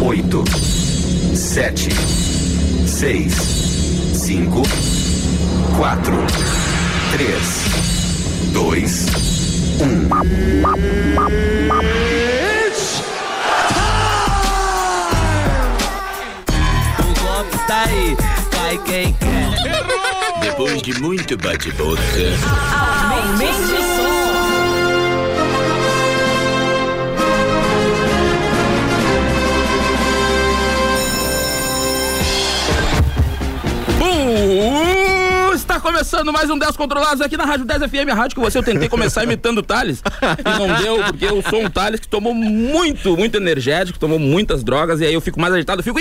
oito, sete, seis, cinco, quatro, três, dois, um. O golpe tá aí, cai quem quer. Depois de muito bate-boca. Aumente o som. Está começando mais um 10 Controlados aqui na Rádio 10 FM, a rádio que você eu tentei começar imitando o Thales e não deu, porque eu sou um Thales que tomou muito, muito energético, tomou muitas drogas e aí eu fico mais agitado, fico,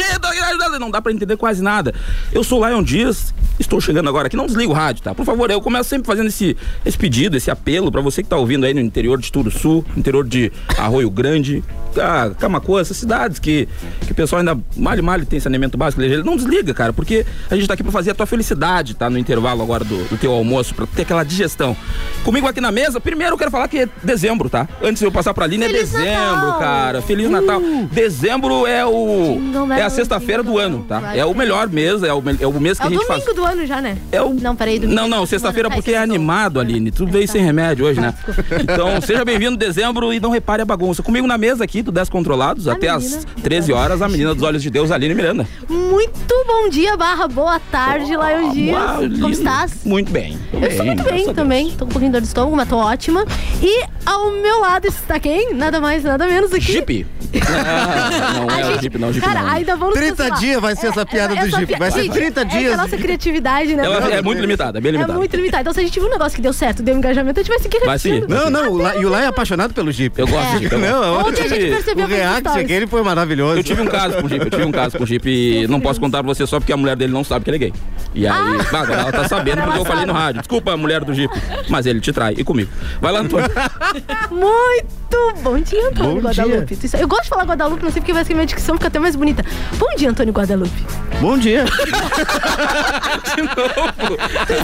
não dá pra entender quase nada. Eu sou Lion Dias, estou chegando agora aqui, não desliga o rádio, tá? Por favor, eu começo sempre fazendo esse, esse pedido, esse apelo pra você que tá ouvindo aí no interior de Turuçu, interior de Arroio Grande, ah, Camacuã, essas cidades que, que o pessoal ainda mal e mal tem saneamento básico, ele não desliga, cara, porque a gente tá aqui pra fazer a tua felicidade, tá? No intervalo agora do, do teu almoço, pra ter aquela digestão. Comigo aqui na mesa, primeiro eu quero falar que é dezembro, tá? Antes de eu passar pra Aline, é dezembro, Natal! cara. Feliz Natal. Dezembro é o. É a sexta-feira do ano, tá? É o melhor mês, é o, é o mês que É a o gente domingo faz. do ano já, né? É o... Não, peraí, domingo. Não, não, sexta-feira porque é animado, Aline. Tu veio sem remédio hoje, né? Então, seja bem-vindo dezembro e não repare a bagunça. Comigo na mesa aqui do 10 Controlados, A até menina. às 13 horas, a menina dos olhos de Deus, Aline Miranda. Muito bom dia, barra boa tarde, Lion Dias. Como estás? Muito bem. Eu estou muito bem também, tô com um pouquinho de dor de estômago, mas tô ótima. E ao meu lado está quem? Nada mais, nada menos do que... Jeep. Ah, não é o gente- Jeep, não, Jeep Cara, não. ainda vamos 30 cancelar. dias vai ser essa piada do Jeep, vai ser Gente, 30 É dias a nossa de- criatividade, né? Ela é muito limitada, é bem É limitada. muito limitada. Então, se a gente viu um negócio que deu certo, deu engajamento, a gente vai seguir Vai seguir. Não, não, o La- e o Lai é apaixonado pelo Jeep. Eu gosto de Jeep. eu gosto. Não, Ontem a gente percebeu o react aquele foi maravilhoso. Eu tive um caso com o Jeep, eu tive um caso com o Jeep e não posso contar pra você só porque a mulher dele não sabe que ele é gay. E aí, bah, agora ela tá sabendo porque eu falei no rádio. Desculpa a mulher do Jeep, mas ele te trai. E comigo. Vai lá, Antônio. Muito bom dia, Antônio Bom Guadalupe. Isso- Eu gosto de falar Guadalupe, não sei porque vai que minha dicção fica até mais bonita. Bom dia, Antônio Guadalupe. Bom dia.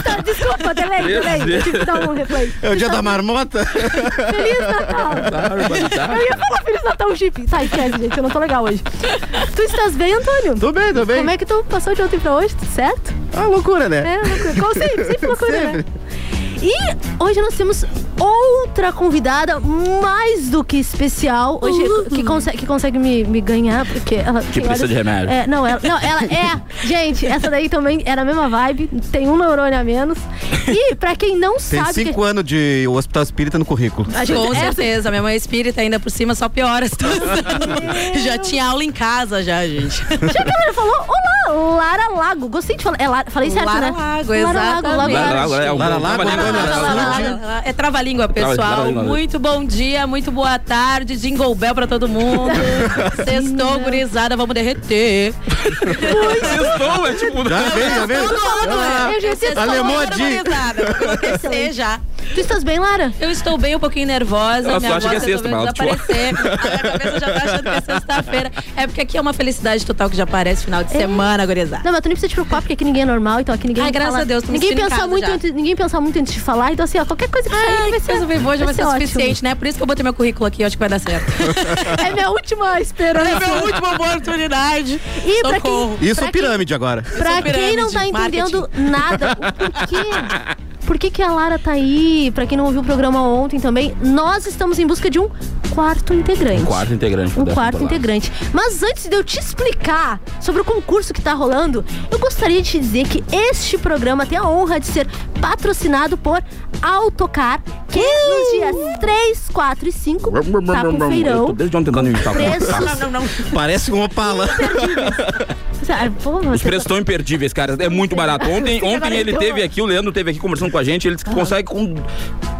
Tá, desculpa, delay, delay. Eu tive que dar um replay. É o dia da marmota. Feliz Natal. Eu ia falar Feliz Natal, Jeep. Tá, esquece, gente, eu não tô legal hoje. Tu estás bem, Antônio? Tô bem, tô bem. Como é que tu passou de ontem pra hoje? Tudo certo? Ah, loucura, né? É, loucura. Como sempre, sempre loucura, né? E hoje nós temos outra convidada mais do que especial. Hoje, que, consegue, que consegue me, me ganhar, porque ela. Que tem precisa de remédio. É, não, ela, não, ela é. Gente, essa daí também era a mesma vibe, tem um neurônio a menos. E pra quem não Tem sabe. que- cinco anos de hospital espírita no currículo. a gente- Com essa- certeza, minha mãe é espírita ainda por cima só piora a já tinha aula em casa já, gente. Já que ela falou, olá, Lara Lago. Gostei de falar. É Lara, falei certo, Lara né? Lago, Lara Lago, exatamente. Lago. Lago, é o Lara Lago, trava-língua, Lara né? Lago. É trava-língua, pessoal. Muito bom dia, muito boa tarde. Jingle Bell pra todo mundo. Sextou, gurizada, vamos derreter. Sextou, é tipo... Já vem, já vem. Eu já sei. Sextou, Alemão enlouquecer já. Tu estás bem, Lara? Eu estou bem, um pouquinho nervosa. Ela minha acha que é voz sexta, mas desaparecer. A minha cabeça já tá achando que é sexta-feira. É porque aqui é uma felicidade total que já aparece final de semana, gurizada. Não, mas tu nem precisa te preocupar, porque aqui ninguém é normal, então aqui ninguém Ai, graças fala- a Deus, tô me ninguém casa muito antes, Ninguém pensa muito antes de falar, então assim, ó, qualquer coisa que sair Ai, vai ser... coisa bem boa, já vai ser ótimo. suficiente, né? Por isso que eu botei meu currículo aqui, eu acho que vai dar certo. É minha última esperança. É minha última oportunidade. E pra quem. Isso pra é pirâmide agora. Pra sou quem não tá entendendo nada, o porquê? Por que, que a Lara tá aí? Pra quem não ouviu o programa ontem também, nós estamos em busca de um quarto integrante. Um quarto integrante. Um quarto integrante. Mas antes de eu te explicar sobre o concurso que tá rolando, eu gostaria de te dizer que este programa tem a honra de ser patrocinado por Autocar, que nos dias 3, 4 e 5 tá com Eu tô feirão. desde ontem tentando imitar. Preços. Parece uma pala. Ah, pô, Os preços estão imperdíveis, cara. É muito barato. Ontem, ontem ele teve aqui, o Leandro teve aqui conversando com a gente. Ele disse que consegue com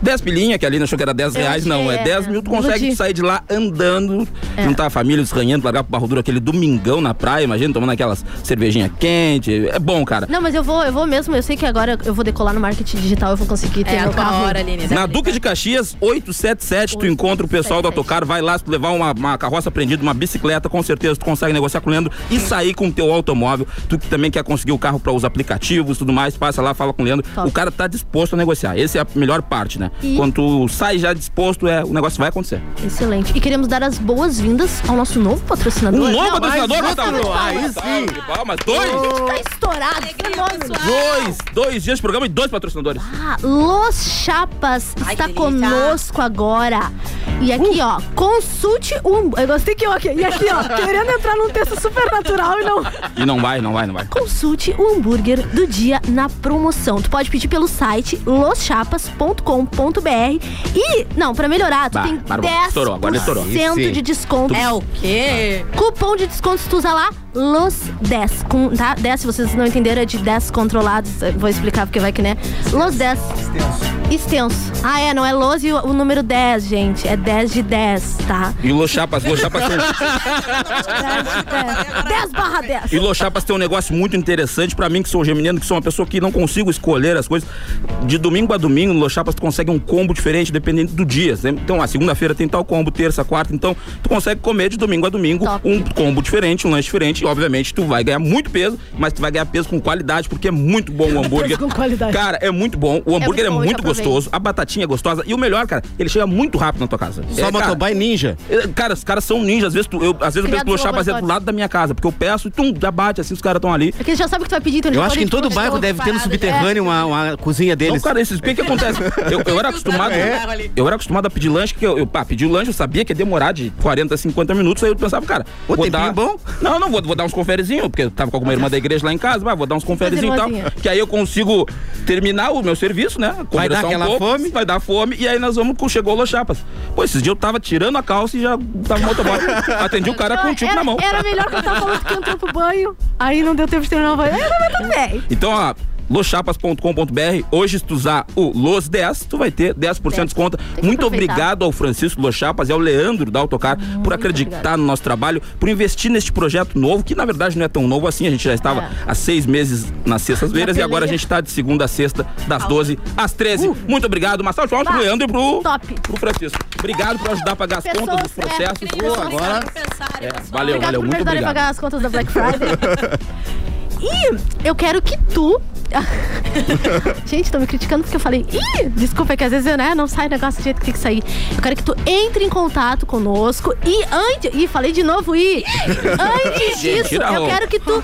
10 pilinha, que ali achou que era 10 Eu reais. Não, é é, 10 mil. Tu consegue iludi. sair de lá andando, É. juntar a família, desranhando, largar pro Barro Duro aquele domingão na praia, imagina, tomando aquelas cervejinha quente. É bom, cara. Não, mas eu vou, eu vou mesmo. Eu sei que agora eu vou decolar no marketing digital, eu vou conseguir ter É meu carro. hora, Aline. Na Duque de Caxias, 877, tu encontra o pessoal do 877. Autocar, vai lá, se tu levar uma, uma carroça prendida, uma bicicleta, com certeza tu consegue negociar com o Leandro e sair com o teu automóvel, tu que também quer conseguir o carro para os aplicativos, tudo mais, passa lá, fala com o Leandro. Top. O cara tá disposto a negociar. Essa é a melhor parte, né? E- Quando tu sai já disposto, é, o negócio vai acontecer. Excelente. E queremos dar as boas-vindas ao nosso novo patrocinador. Um novo Não, patrocinador, outro, aí sim. Palmas, dois! Tá estourado. fenômeno. Dois! Dois dias de programa e dois patrocinadores. Ah, Los Chapas Ai, está conosco agora. E aqui, ó, consulte um. Eu gostei que eu aqui. E aqui, ó, querendo entrar num texto super natural e não. E não vai, não vai, não vai. Consulte o hambúrguer do dia na promoção. Tu pode pedir pelo site loschapas.com.br e, não, pra melhorar, tu Bah, tem bárbaro. Estourou, agora estourou. 10% de desconto. É o quê? Cupom de desconto se tu usar lá, LOS10. Com, tá? 10, se vocês não entenderam, é de 10 controlados. Vou explicar porque vai que né. LOS10. Extenso. Ah, é, não é LOS e o, o número 10, gente. É 10 de 10, tá? E o Los Chapas, Los Chapas tem, 10 de 10. 10 barra 10. e Los Chapas tem um negócio muito interessante pra mim, que sou geminiano, que sou uma pessoa que não consigo escolher as coisas. De domingo a domingo, no Los Chapas, tu consegue um combo diferente, dependendo do dia. né? Então, a segunda-feira tem tal combo, terça, quarta. Então, tu consegue comer de domingo a domingo Top. um combo diferente, um lanche diferente. E, obviamente, tu vai ganhar muito peso, mas tu vai ganhar peso com qualidade, porque é muito bom o hambúrguer. com qualidade. Cara, é muito bom. O hambúrguer é muito bom, muito, gostoso, a batatinha é gostosa. E o melhor, cara, ele chega muito rápido na tua casa. Só É, motoboy ninja. é, Cara, os caras são ninjas. Às vezes, tu, eu, às vezes eu penso que o é do lado da minha casa, porque eu peço e tum, já bate, assim, os caras estão ali. É que eles já sabem o que tu vai pedir, então eles Eu acho que em todo bairro deve ter no subterrâneo uma, uma cozinha deles. cara, esses o que, que acontece? Eu, eu era acostumado. É. Eu era acostumado a pedir lanche, que eu, eu pá, pedi o lanche, eu sabia que ia demorar de 40 a 50 minutos, aí eu pensava, cara, Ô, vou tempinho dar. bom? Não, não, vou, vou dar uns conferezinhos, porque eu tava com alguma irmã da igreja lá em casa, vai, vou dar uns conferezinhos e tal. Que aí eu consigo terminar o meu serviço, né? Vai dar conversar um aquela pouco, fome? Vai dar fome, e aí nós vamos com chegou o Los Chapas. Pô, esses dias eu tava tirando a calça e já tava no motoboy. Atendi o cara com um tipo na mão. Era melhor que eu tava falando que entrou pro banho. Aí não deu tempo de terminar o banho. Aí, tudo bem. Então, ó, loschapas.com.br. Hoje, se tu usar o Los10, tu vai ter 10% de desconto. Muito aproveitar. obrigado ao Francisco Los Chapas e ao Leandro da Autocar por acreditar obrigado. no nosso trabalho, por investir neste projeto novo, que na verdade não é tão novo assim. A gente já estava É. há seis meses nas sextas-feiras e agora a gente está de segunda a sexta, das 12 às 13. Muito obrigado. Uma salva de pro Leandro e pro, top. pro Francisco. Obrigado por ajudar a pagar as Pessoas, contas dos é, processos. pessoas agora- É, valeu, Obrigado valeu. Muito ajudarem a obrigado. pagar as contas da Black Friday. e eu quero que tu. Gente, tô me criticando porque eu falei. Ih, desculpa, é que às vezes eu, né, não sai negócio do jeito que tem que sair. Eu quero que tu entre em contato conosco e antes. Ih, falei de novo, e antes disso, eu quero que tu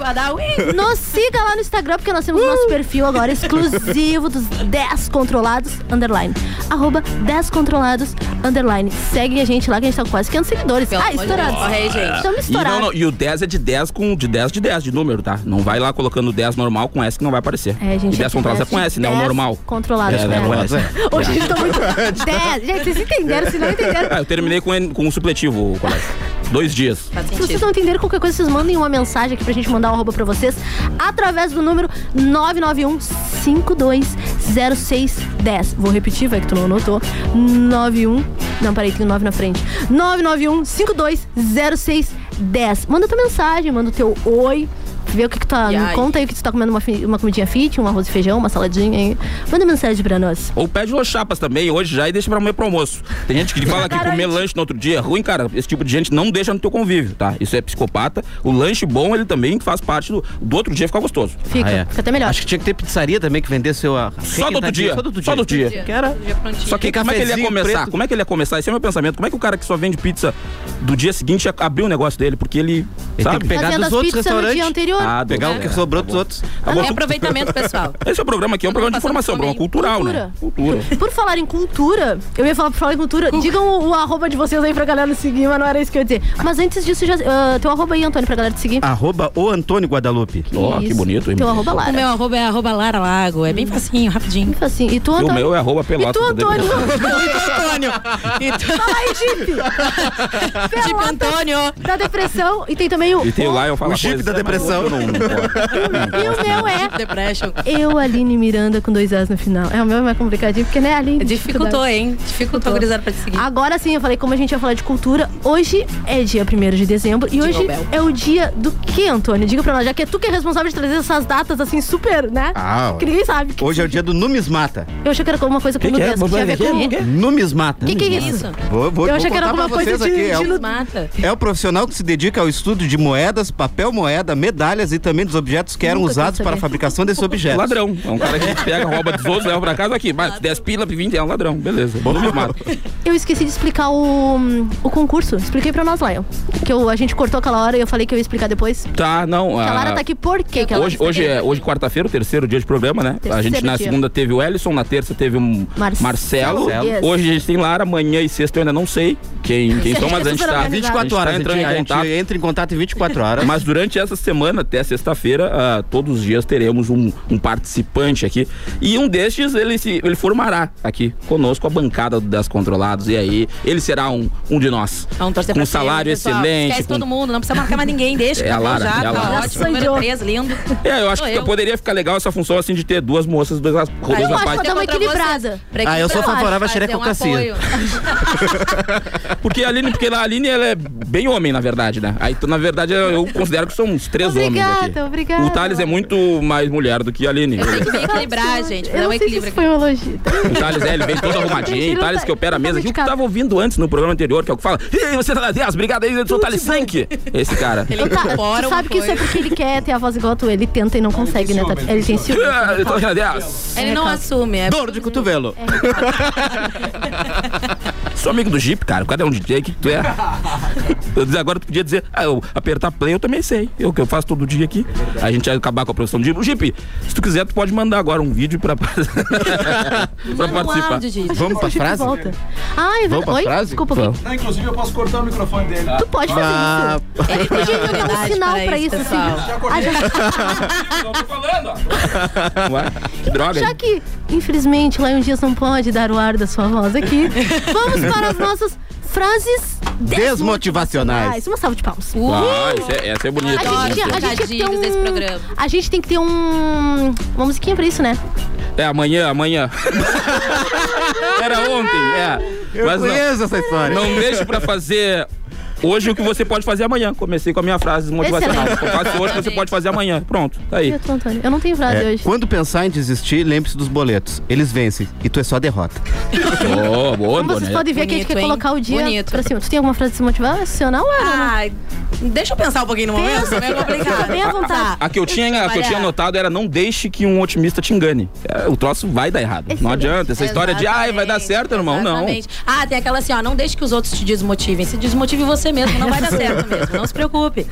nos siga lá no Instagram, porque nós temos nosso perfil agora exclusivo dos 10 controlados, underline. Arroba 10 controlados, underline. Segue a gente lá, que a gente tá com quase 500 seguidores. Pelo ah, estourados. Deus, corre aí, gente. Estamos E, não, estourados. não, e o 10 é de 10 com de 10 de 10 de número, tá? Não vai lá colocando 10 normal com S que não vai aparecer. É, gente. e 10 controlados é com S, né? O 10 normal. Controlados, É, né? né, com S. Hoje a gente tá muito. 10. Gente, vocês entenderam? Se não entenderam. Ah, eu terminei com, com um supletivo, o colégio. Dois dias. Se vocês não entenderam qualquer coisa, vocês mandem uma mensagem aqui pra gente mandar um arroba pra vocês através do número 991 520610. Vou repetir, vai que tu não anotou. 91. Não, peraí, tem um 9 na frente. 991 520610. Manda tua mensagem, manda o teu oi. Vê o que, que tu tá. E Me conta aí o que tu tá comendo uma, uma comidinha fit, um arroz e feijão, uma saladinha aí. Manda mensagem pra nós. Ou pede Los Chapas também, hoje já, e deixa pra amanhã pro almoço. Tem gente que fala que comer lanche no outro dia é ruim, cara. Esse tipo de gente não deixa no teu convívio, tá? Isso é psicopata. O lanche bom, ele também faz parte do, do outro dia ficar gostoso. Fica, Ah, é. fica até melhor. Acho que tinha que ter pizzaria também que vendesse seu. Só do outro dia. Só do outro Só do dia. dia. Que era. Dia. Só que como é que ele ia começar? preto. Como é que ele ia começar? Esse é o meu pensamento. Como é que o cara que só vende pizza do dia seguinte ia abrir o negócio dele? Porque ele. Ele sabe? tem que pegar dos outros dia restaurantes. Anterior. Ah, Pegar é, o que sobrou dos tá outros. Tá bom, É tu- aproveitamento, pessoal. Esse é o programa aqui, é um programa de informação, um fome. programa cultural, né? Cultura. Por falar em cultura, eu ia falar por falar em cultura, digam o, o arroba de vocês aí pra galera seguir, mas não era isso que eu ia dizer. Mas antes disso, já, ah, teu arroba aí, Antônio, pra galera te seguir. Arroba o Antônio Guadalupe. Ó, que Isso. bonito, hein? Teu arroba O Lara. meu arroba é arroba Lara Lago. É bem facinho, rapidinho. Assim, e tu, E o Antônio? meu é arroba E pelota. tu, Antônio? Antônio. Fala aí, Jeep! Tipo Antônio. Da depressão. E tem também o... E tem o lá, eu falo o Jeep da depressão. Não. E o meu é... Depression. Eu, Aline Miranda, com dois As no final. É, o meu é mais complicadinho, porque, né, Aline? Dificultou, hein? Dificultou, gurizada, pra te seguir. Agora sim, eu falei como a gente ia falar de cultura. Hoje é dia 1 de dezembro. E Jingle hoje bell. é o dia do que, Antônio? Diga pra nós, já que é tu que é responsável de trazer essas datas assim, super, né? Ah, Que ninguém sabe. Que Hoje é o dia do numismata. Eu achei que era uma coisa com Que que é? nudez, que com... Que que é? Numismata. Que que é isso? Vou, vou, Eu achei que era alguma coisa de- aqui. É, de o- nu- Mata. é o profissional que se dedica ao estudo de de moedas, papel moeda, medalhas e também dos objetos que eram Nunca usados para a fabricação desses objetos. Ladrão. É um cara que pega, rouba dos outros, leva pra casa aqui. Mas 10 pila, 20 é um ladrão. Beleza. Bom. Eu esqueci de explicar o, o concurso. Expliquei pra nós, Lion. Que eu, a gente cortou aquela hora e eu falei que eu ia explicar depois. Tá, não. Que a Lara ah, tá aqui por quê? Que Hoje, tá hoje é hoje quarta-feira, o terceiro dia de programa, né? a Terceiro gente na dia. segunda teve o Ellison, na terça teve um Marcelo. Marcelo. Yes. Hoje a gente tem Lara, amanhã e sexta eu ainda não sei quem, quem são, mas a gente tá. organizado. 24 horas, a a gente tá entrando a em gente contato. entra em contato em 24 horas. Mas durante essa semana, até sexta-feira, ah, todos os dias teremos um, um participante aqui. E um destes, ele, se, ele formará aqui conosco a bancada das controlados. E aí, ele será um, um de nós. Vamos torcer com um salário pessoal. excelente. Esquece com- todo mundo, não precisa marcar mais ninguém, deixa. É a acabou Lara, já, é a tá Lara. ótimo. Já Número sou 3, lindo. É, eu acho Sou que eu. poderia ficar legal essa função assim de ter duas moças, duas, duas Aí Eu acho rapazes. que dar uma Contra equilibrada. Ah, eu sou favorável à um xerecocracia. apoio. Porque a Aline, porque a Aline ela é bem homem, na verdade, né? Aí, na verdade, eu eu considero que são uns três homens aqui. Obrigada, obrigada. O Thales é muito mais mulher do que a Aline. Tem que equilibrar, gente. Eu um não sei se equilíbrio isso foi um elogio. O Thales, é, ele vem todo arrumadinho. O não Thales tá- que opera a tá mesa. Aquilo que tu medicado. tava ouvindo antes no programa anterior, que é o que fala. Ei, você tá na 10, obrigado aí, eu sou o Thales Sank. Esse cara. Ele tá, incorpora uma sabe que isso é porque ele quer ter a voz igual a tua. Ele tenta e não consegue, né? Tati? Ele tem ciúme. Ah, Eu tô na 10. Ele não assume. É Dor de cotovelo. Sou amigo do Jeep, cara. O cara é um DJ, o que que tu é? Eu agora tu podia dizer, ah, eu apertar play eu também sei. Eu que eu faço todo dia aqui. A gente vai acabar com a produção do Jeep. Jeep, se tu quiser, tu pode mandar agora um vídeo pra, pra um participar. áudio. Vamos pra frase? volta. Ah, é Vamos pra Oi? frase? Desculpa, Vamos. Não, inclusive eu posso cortar o microfone dele. Tu pode fazer Ah, isso. Ele podia me dar um sinal para pra isso, isso, assim. Ah, já- Eu tô falando, ó. Ué, que droga. Já que, infelizmente, Lion Dias não pode dar o ar da sua voz aqui, vamos para as nossas frases Desmotivacionais. Uma salva de palmas. Ah, essa é, essa é bonita. A gente, a gente tem que ter Trocadilhos desse um... programa. A gente tem que ter um... Uma musiquinha pra isso, né? É amanhã, amanhã. Era ontem, é. eu Mas não, conheço essa história. não deixe pra fazer hoje o que você pode fazer amanhã. Comecei com a minha frase motivacional. Excelente. Eu faço hoje o que você pode fazer amanhã. Pronto, tá aí. Eu, tô, Antônio. Eu não tenho frase É, hoje. quando pensar em desistir, lembre-se dos boletos. Eles vencem e tu é só derrota. Boa, boa, Como vocês Antônia. podem ver que a gente Bonito, quer hein? colocar o dia Bonito. pra cima. Tu tem alguma frase desmotivacional, Ana? Ai, deixa eu pensar um pouquinho no momento. Pensa, é complicado. bem à vontade. A que eu tinha, a que eu tinha anotado era não deixe que um otimista te engane. É, o troço vai dar errado. Não adianta. Essa história de ai, vai dar Exatamente, certo, irmão. Não. exatamente. Ah, tem aquela assim, ó, não deixe que os outros te desmotivem. Se desmotive você mesmo, não vai dar certo mesmo. Não se preocupe.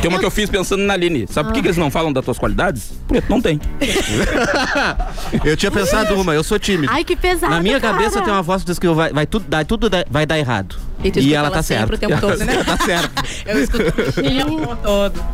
Tem uma que eu fiz pensando na Aline. Sabe por que, eles não falam das tuas qualidades? Porque tu não tem. Eu tinha pensado uma, eu sou tímido. Ai, que pesado, Na minha cara. cabeça tem uma voz que diz que vai, vai tudo, dar, tudo vai dar errado. E tu E ela ela tá certa. né? tá certo. Eu o tempo todo.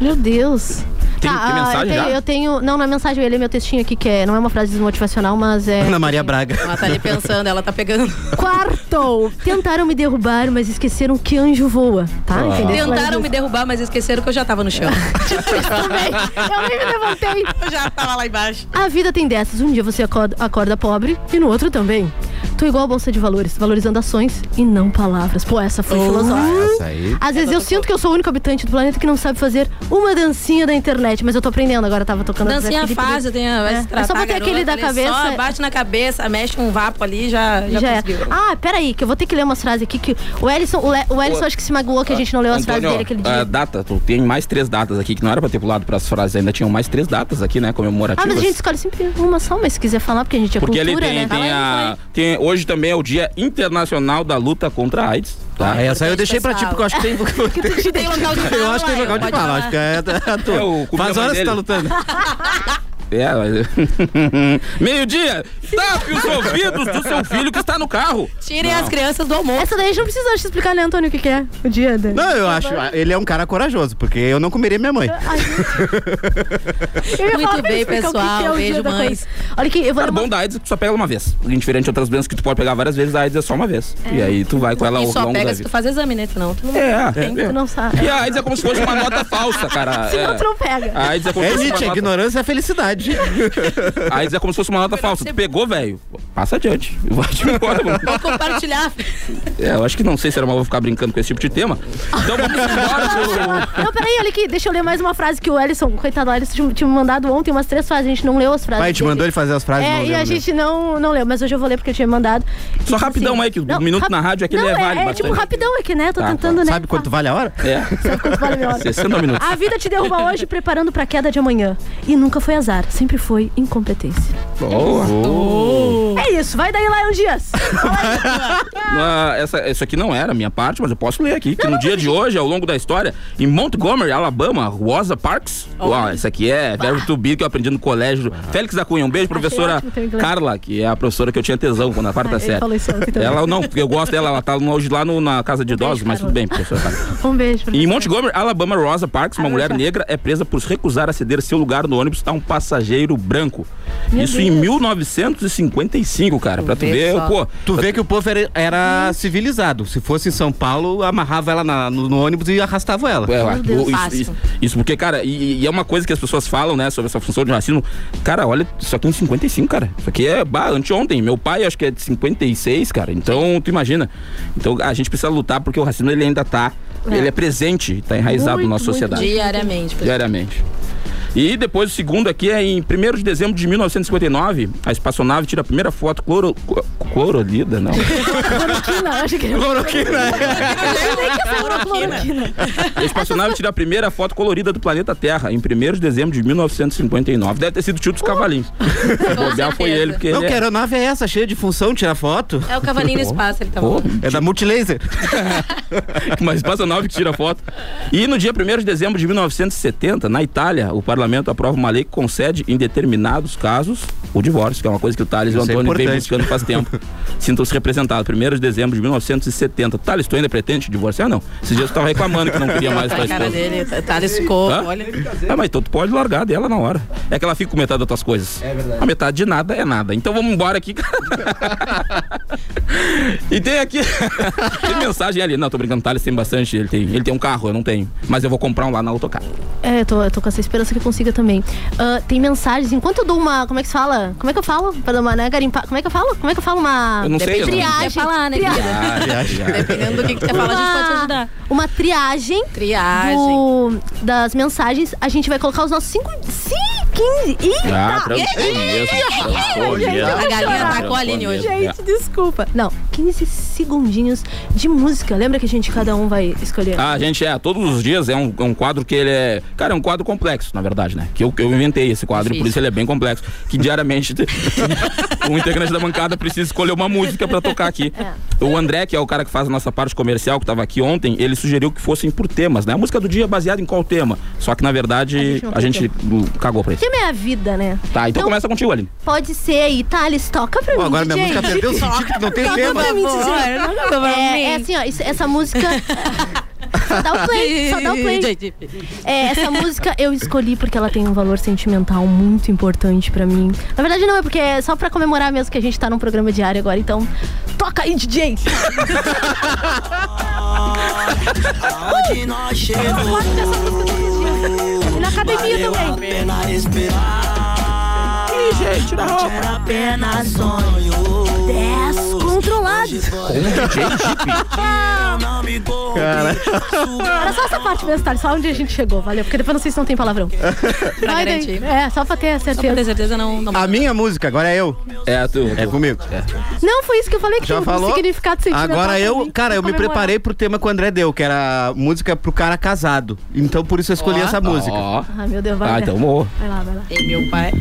Meu Deus. Tem- tem ah, mensagem eu tenho, já? eu tenho. Não, na mensagem eu li meu textinho aqui, que é, não é uma frase desmotivacional, mas é. Ana Maria Braga. Ela tá ali pensando, ela tá pegando. Quarto! Tentaram me derrubar, mas esqueceram que anjo voa. Tá? Entendeu? Tentaram me derrubar, mas esqueceram que eu já tava no chão. também. Eu nem me levantei. Eu já tava lá embaixo. A vida tem dessas. Um dia você acorda, acorda pobre e no outro também. Tô igual a bolsa de valores, valorizando ações e não palavras. Pô, essa foi filosófica. Essa aí. Às vezes eu sinto que eu sou o único habitante do planeta que não sabe fazer uma dancinha da internet, mas eu tô aprendendo agora, tava tocando Dancinha Felipe fácil, tem, É. É só bater aquele da cabeça. Só bate na cabeça, mexe um vapo ali, já, já, Já é. conseguiu. Ah, peraí, que eu vou ter que ler umas frases aqui que o Ellison, o, Le, o Ellison acho que se magoou que a gente não leu as frases Antônio, dele aquele dia. a data, tu tem mais três datas aqui, que não era pra ter pulado pras frases, ainda tinham mais três datas aqui, né, Ah, comemorativas. mas a gente escolhe sempre uma só, mas se quiser falar, porque a gente é Porque cultura, ele tem, né? tem Fala aí, a. Tem, hoje também é o Dia Internacional da Luta contra a AIDS. Tá? Ah, essa aí eu deixei pra ti, porque eu acho que tem. Tem local de Eu acho que tem local de fala, acho que é. É, o Cuba Faz é horas que tá lutando. É, mas... Meio-dia! Tape os ouvidos do seu filho que está no carro. Tirem as crianças do almoço. Essa daí a gente não precisa te explicar, né, Antônio, o que, que é o dia da... Não, eu acho. Ele é um cara corajoso, porque eu não comeria minha mãe. Eu ia Muito bem, que pessoal. que é Beijo, mães. coisa. Olha aqui, eu vou uma... bom da AIDS é que tu só pega uma vez. Indiferente de outras doenças que tu pode pegar várias vezes, a AIDS é só uma vez. E aí tu vai com ela ao E só longo da pega se tu faz exame, né? Senão tu não... É, Tu é. não sabe. E a AIDS é como se fosse uma nota falsa, cara. Senão É. tu não pega. A AIDS é como É se fosse Nietzsche, uma a nota... ignorância é felicidade. A AIDS é como se fosse uma nota falsa. Tu pegou, velho. passa adiante. Vai embora, vamos. Vou compartilhar. É, eu acho que não sei se era mal vou ficar brincando com esse tipo de tema. Então vamos embora. Não, peraí, olha aqui, deixa eu ler mais uma frase que o Ellison, coitado, o Ellison tinha- mandado ontem umas três frases, a gente não leu as frases. Pai, te mandou ele fazer as frases, É, não e leu a gente não, não leu, mas hoje eu vou ler porque eu tinha mandado. Só tipo rapidão aí, que o minuto na rádio é que ele não, é válido É, bastante. tipo rapidão aqui, né? Tô Tá, tentando, né? Sabe quanto vale a hora? É, Sabe quanto vale a hora? 60 minutos. A vida te derruba hoje preparando pra queda de amanhã. E nunca foi azar, sempre foi incompetência. Boa. É isso, vai daí, Lion Dias. Ah, essa, isso aqui não era a minha parte, mas eu posso ler aqui. Que no dia de hoje, ao longo da história, em Montgomery, Alabama, Rosa Parks. Uau, isso aqui é verbo to be que eu aprendi no colégio. Félix da Cunha, um beijo, professora. Carla, que é a professora que eu tinha tesão quando na quarta Ah, série. Ela não, porque eu gosto dela, ela tá hoje lá no- na casa de idosos, mas Carla. tudo bem, professora Carla. Um beijo Em. Montgomery, Alabama, Rosa Parks, uma Ah, mulher tá. negra é presa por se recusar a ceder seu lugar no ônibus a um passageiro branco. Meu Isso em Deus. 1955, cara. Pra tu Vê ver, só. pô. Tu vê que o povo era, era civilizado. Se fosse em São Paulo, amarrava ela na- no, no ônibus e arrastava ela. É, Meu Deus, isso, fácil. isso, isso porque, cara, e, e é uma coisa que as pessoas falam, né, sobre essa função de racismo. Cara, olha, isso aqui em 55, cara. Isso aqui é bah, anteontem. Meu pai, acho que é de 56, cara. Então, tu imagina. Então, a gente precisa lutar porque o racismo ele ainda tá. É. Ele é presente, tá enraizado Muito, na nossa sociedade. Diariamente. Diariamente. E depois o segundo aqui é em 1 de dezembro de 1959, a espaçonave tira a primeira foto cloro, clo- clorolida, não. Cloroquina, achei que ele Cloroquina. A espaçonave tira a primeira foto colorida do planeta Terra em 1 de dezembro de 1959. Deve ter sido o tio dos cavalinhos. Bobear foi ele, porque Não, ele que é... aeronave é essa? Cheia de função, tirar foto? É o cavalinho no espaço, ele tá Pô, bom. É da Multilaser. uma espaçonave que tira foto. E no dia 1 de dezembro de 1970, na Itália, o parlamento aprova uma lei que concede, em determinados casos, o divórcio, que é uma coisa que o Thales e o é Antônio vem importante. buscando faz tempo. Sintam-se representados. 1 de dezembro de 1970. Thales, tu ainda pretende divorciar? Não. Esses dias tu tava reclamando que não queria mais pra A cara esposa. dele, tá- Thales ficou, olha. É, mas então tu pode largar dela na hora. É que ela fica com metade das tuas coisas. É verdade. A metade de nada é nada. Então vamos embora aqui. e tem aqui. tem mensagem ali. Não, tô brincando, Thales tem bastante. Ele tem, ele tem um carro, eu não tenho. Mas eu vou comprar um lá na Autocar. É, eu tô, eu tô com essa esperança que consiga também. Ah, tem mensagens, enquanto eu dou uma. Como é que se fala? Como é que eu falo? Pra dar uma, né, garimpa. Como é que eu falo? Como é que eu falo uma. Eu não sei, eu não- triagem. Quer falar, né, triagem. querida? Dependendo do que, que você fala, a gente pode te ajudar. Uma triagem. Triagem. do- das mensagens, a gente vai colocar os nossos 5, 15. Eita! Ah, vou A galinha atacou a Aline hoje. Gente, desculpa. Não, 15 segundinhos de música. Lembra que a gente, cada um vai escolher? Ah, gente, é, todos os dias é um, é um quadro que ele é. Cara, é um quadro complexo, na verdade, né? Que eu, eu inventei esse quadro e por Difícil. isso ele é bem complexo. Que diariamente um integrante da bancada precisa escolher uma música pra tocar aqui. O André, que é o cara que faz a nossa parte comercial, que tava aqui ontem, ele sugeriu que fossem por temas, né? A música do dia é baseada em qual tema? Só que na verdade a tem gente uh, cagou pra isso. Tema é a vida, né? Tá, então começa contigo, Aline. Pode ser aí, Thales, toca pra Pô, mim, agora minha DJ. música perdeu o sentido que não tem tema. mim, É, é assim, ó, isso- essa música... só dá o play, só dá o play. É, essa música eu escolhi porque ela tem um valor sentimental muito importante pra mim. Na verdade não, é porque é só pra comemorar mesmo que a gente tá num programa diário agora, então toca aí, DJ! Onde nós chegou, Eu gosto dessa música todos os dias. E na academia também. Ih, gente, tira a roupa. Era apenas sonho. Descontrolado. Eu não me dou. Era só essa parte mesmo, Thales, só onde a gente chegou, valeu. Porque depois não sei se não tem palavrão. Vai daí. garantir. É, só pra ter Só pra certeza. ter certeza, não. não... A minha música, agora é eu. É, tu. É tu. comigo. Não, foi isso que eu falei que Já tinha um falou? significado sentimental. Agora pra eu, mim, cara, eu pra me preparei pro tema que o André deu, que era música pro cara casado. Então por isso eu escolhi Ó. essa música. Ó. Ai, meu Deus, vai. Ah, então vou. Vai lá, vai lá. Ei, meu pai.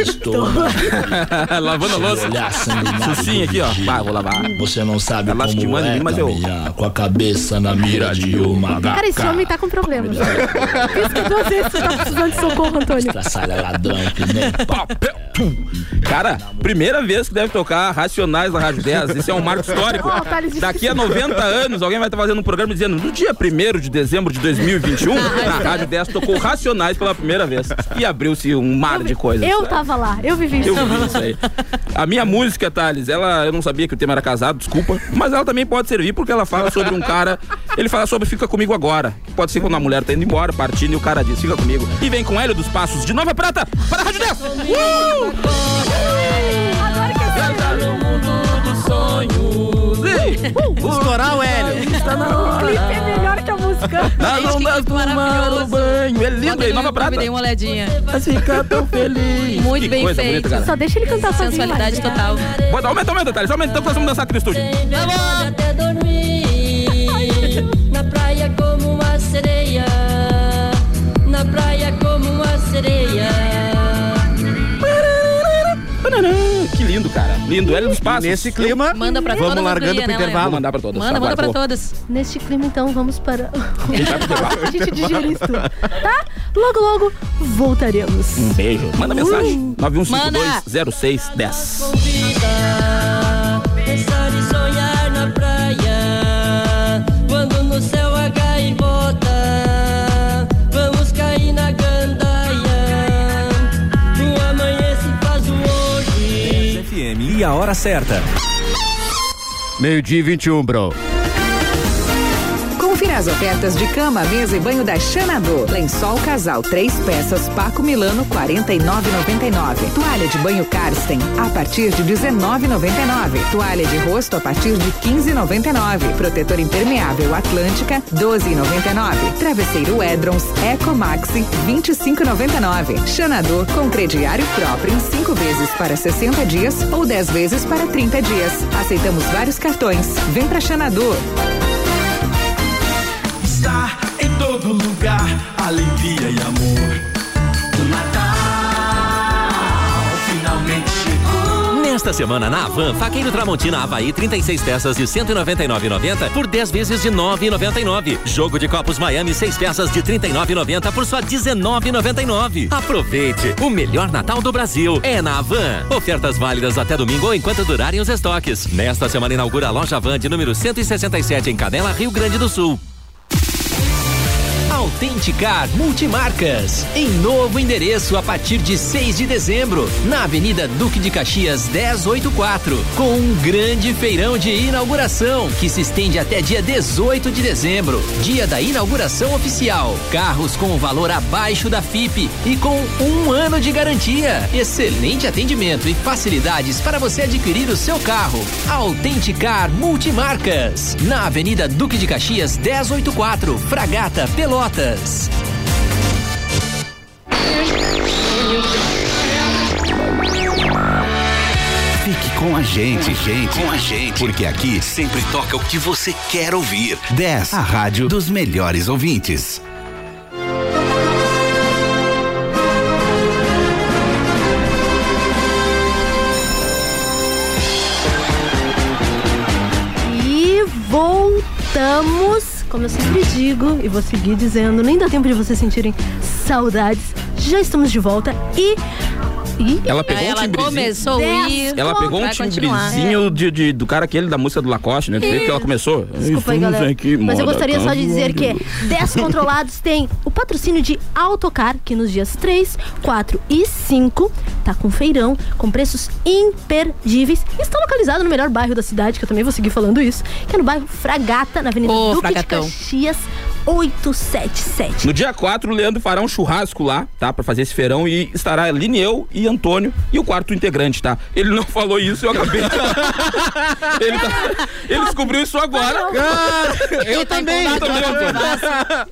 Estou, Lavando a louça. Sucinho aqui, ó. Bah, vou lavar. Você não sabe Ela que como manda é mim, mas eu- caminhar com a cabeça na mira de uma Cara, esse homem tá com problemas. Isso que duas vezes você tá precisando de socorro, Antônio. Estraçalha ladrão que nem Papel, pum. Cara, primeira vez que deve tocar Racionais na Rádio 10. Isso é um marco histórico. Disse Daqui a 90 anos, alguém vai estar fazendo um programa dizendo no dia 1 de dezembro de 2021, na Rádio 10 tocou Racionais pela primeira vez. E abriu-se um mar de coisas. Eu tava lá, eu vivi isso. Eu vi isso aí. A minha música, Thales, ela, eu não sabia que o tema era casado, atrasado, desculpa. Mas ela também pode servir porque ela fala sobre um cara. Ele fala sobre fica comigo agora. Pode ser quando a mulher tá indo embora, partindo, e o cara diz, fica comigo. E vem com Hélio dos Passos de Nova Prata para a Rádio 10. Uh! Agora que sonho. Uh! Os coral, Hélio. Está na hora. O clipe é melhor música. Nós Gente, vamos que dar clipe tomar maravilhoso. o banho. É lindo, no Nova Prata. Dei uma olhadinha. Vai ficar tão feliz. Muito Que bem feito. bonita, cara. Só deixa ele cantar sozinho. Sensualidade vai. total. Bota, aumenta, aumenta, Thales. Aumenta, então vamos dançar aqui no estúdio. até dormir na praia como uma sereia, na praia como uma sereia. Que lindo, cara. Lindo. Hélio dos Passos. Nesse clima, manda pra vamos largando pro né, intervalo. Vou mandar pra todas. Manda, tá, manda pra todas. Neste clima, então, vamos para... A gente vai pro intervalo. A gente digere isso tá? Logo, logo, voltaremos. Um beijo. Manda mensagem. Uh. 91520610. 9152 a hora certa. Meio-dia e 21, bro. Confira as ofertas de cama, mesa e banho da Xanadu. Lençol casal, três peças, Paco Milano, 49,99. Toalha de banho Karsten, a partir de 19,99. Toalha de rosto a partir de 15,99. Protetor impermeável Atlântica, 12,99. Travesseiro Edrons Eco Maxi, 25,99. Xanadu com crediário próprio em cinco vezes para 60 dias ou 10 vezes para 30 dias. Aceitamos vários cartões. Vem pra Xanadu. Todo lugar, alegria e amor. O Natal finalmente chegou. Nesta semana na Avan, Faqueiro Tramontina Havaí, 36 peças de 199,90 por 10 vezes de 9,99. Jogo de copos Miami, 6 peças de 39,90 por só 19,99. Aproveite! O melhor Natal do Brasil é na Avan. Ofertas válidas até domingo ou enquanto durarem os estoques. Nesta semana inaugura a loja Avan de número 167 em Canela, Rio Grande do Sul. Autenticar Multimarcas, em novo endereço a partir de 6 de dezembro, na Avenida Duque de Caxias 1084, com um grande feirão de inauguração que se estende até dia 18 de dezembro, dia da inauguração oficial. Carros com valor abaixo da FIP e com um ano de garantia. Excelente atendimento e facilidades para você adquirir o seu carro. Autenticar Multimarcas, na Avenida Duque de Caxias 1084, Fragata, Pelotas. Fique com a gente, gente, com a gente, porque aqui sempre toca o que você quer ouvir. 10, a rádio dos melhores ouvintes. Como eu sempre digo, e vou seguir dizendo, nem dá tempo de vocês sentirem saudades. Já estamos de volta e. Ela pegou um Ela timbrezinho. começou ir. Ela pegou um timbrezinho de, de- do cara aquele da música do Lacoste, né? Do jeito que ela começou. Desculpa aí, galera. aqui, Mas eu gostaria só de dizer que. Descontrolados tem o patrocínio de Autocar, que nos dias 3, 4 e 5 tá com feirão, com preços imperdíveis. E está localizado no melhor bairro da cidade, que eu também vou seguir falando isso, que é no bairro Fragata, na Avenida Ô, Duque Fragatão. de Caxias 877. No dia 4, o Leandro fará um churrasco lá, tá? Pra fazer esse feirão e estará Aline, eu e Antônio e o quarto integrante, tá? Ele não falou isso, eu acabei. ele, tá- ele descobriu isso agora. eu também. Eu também, Antônio.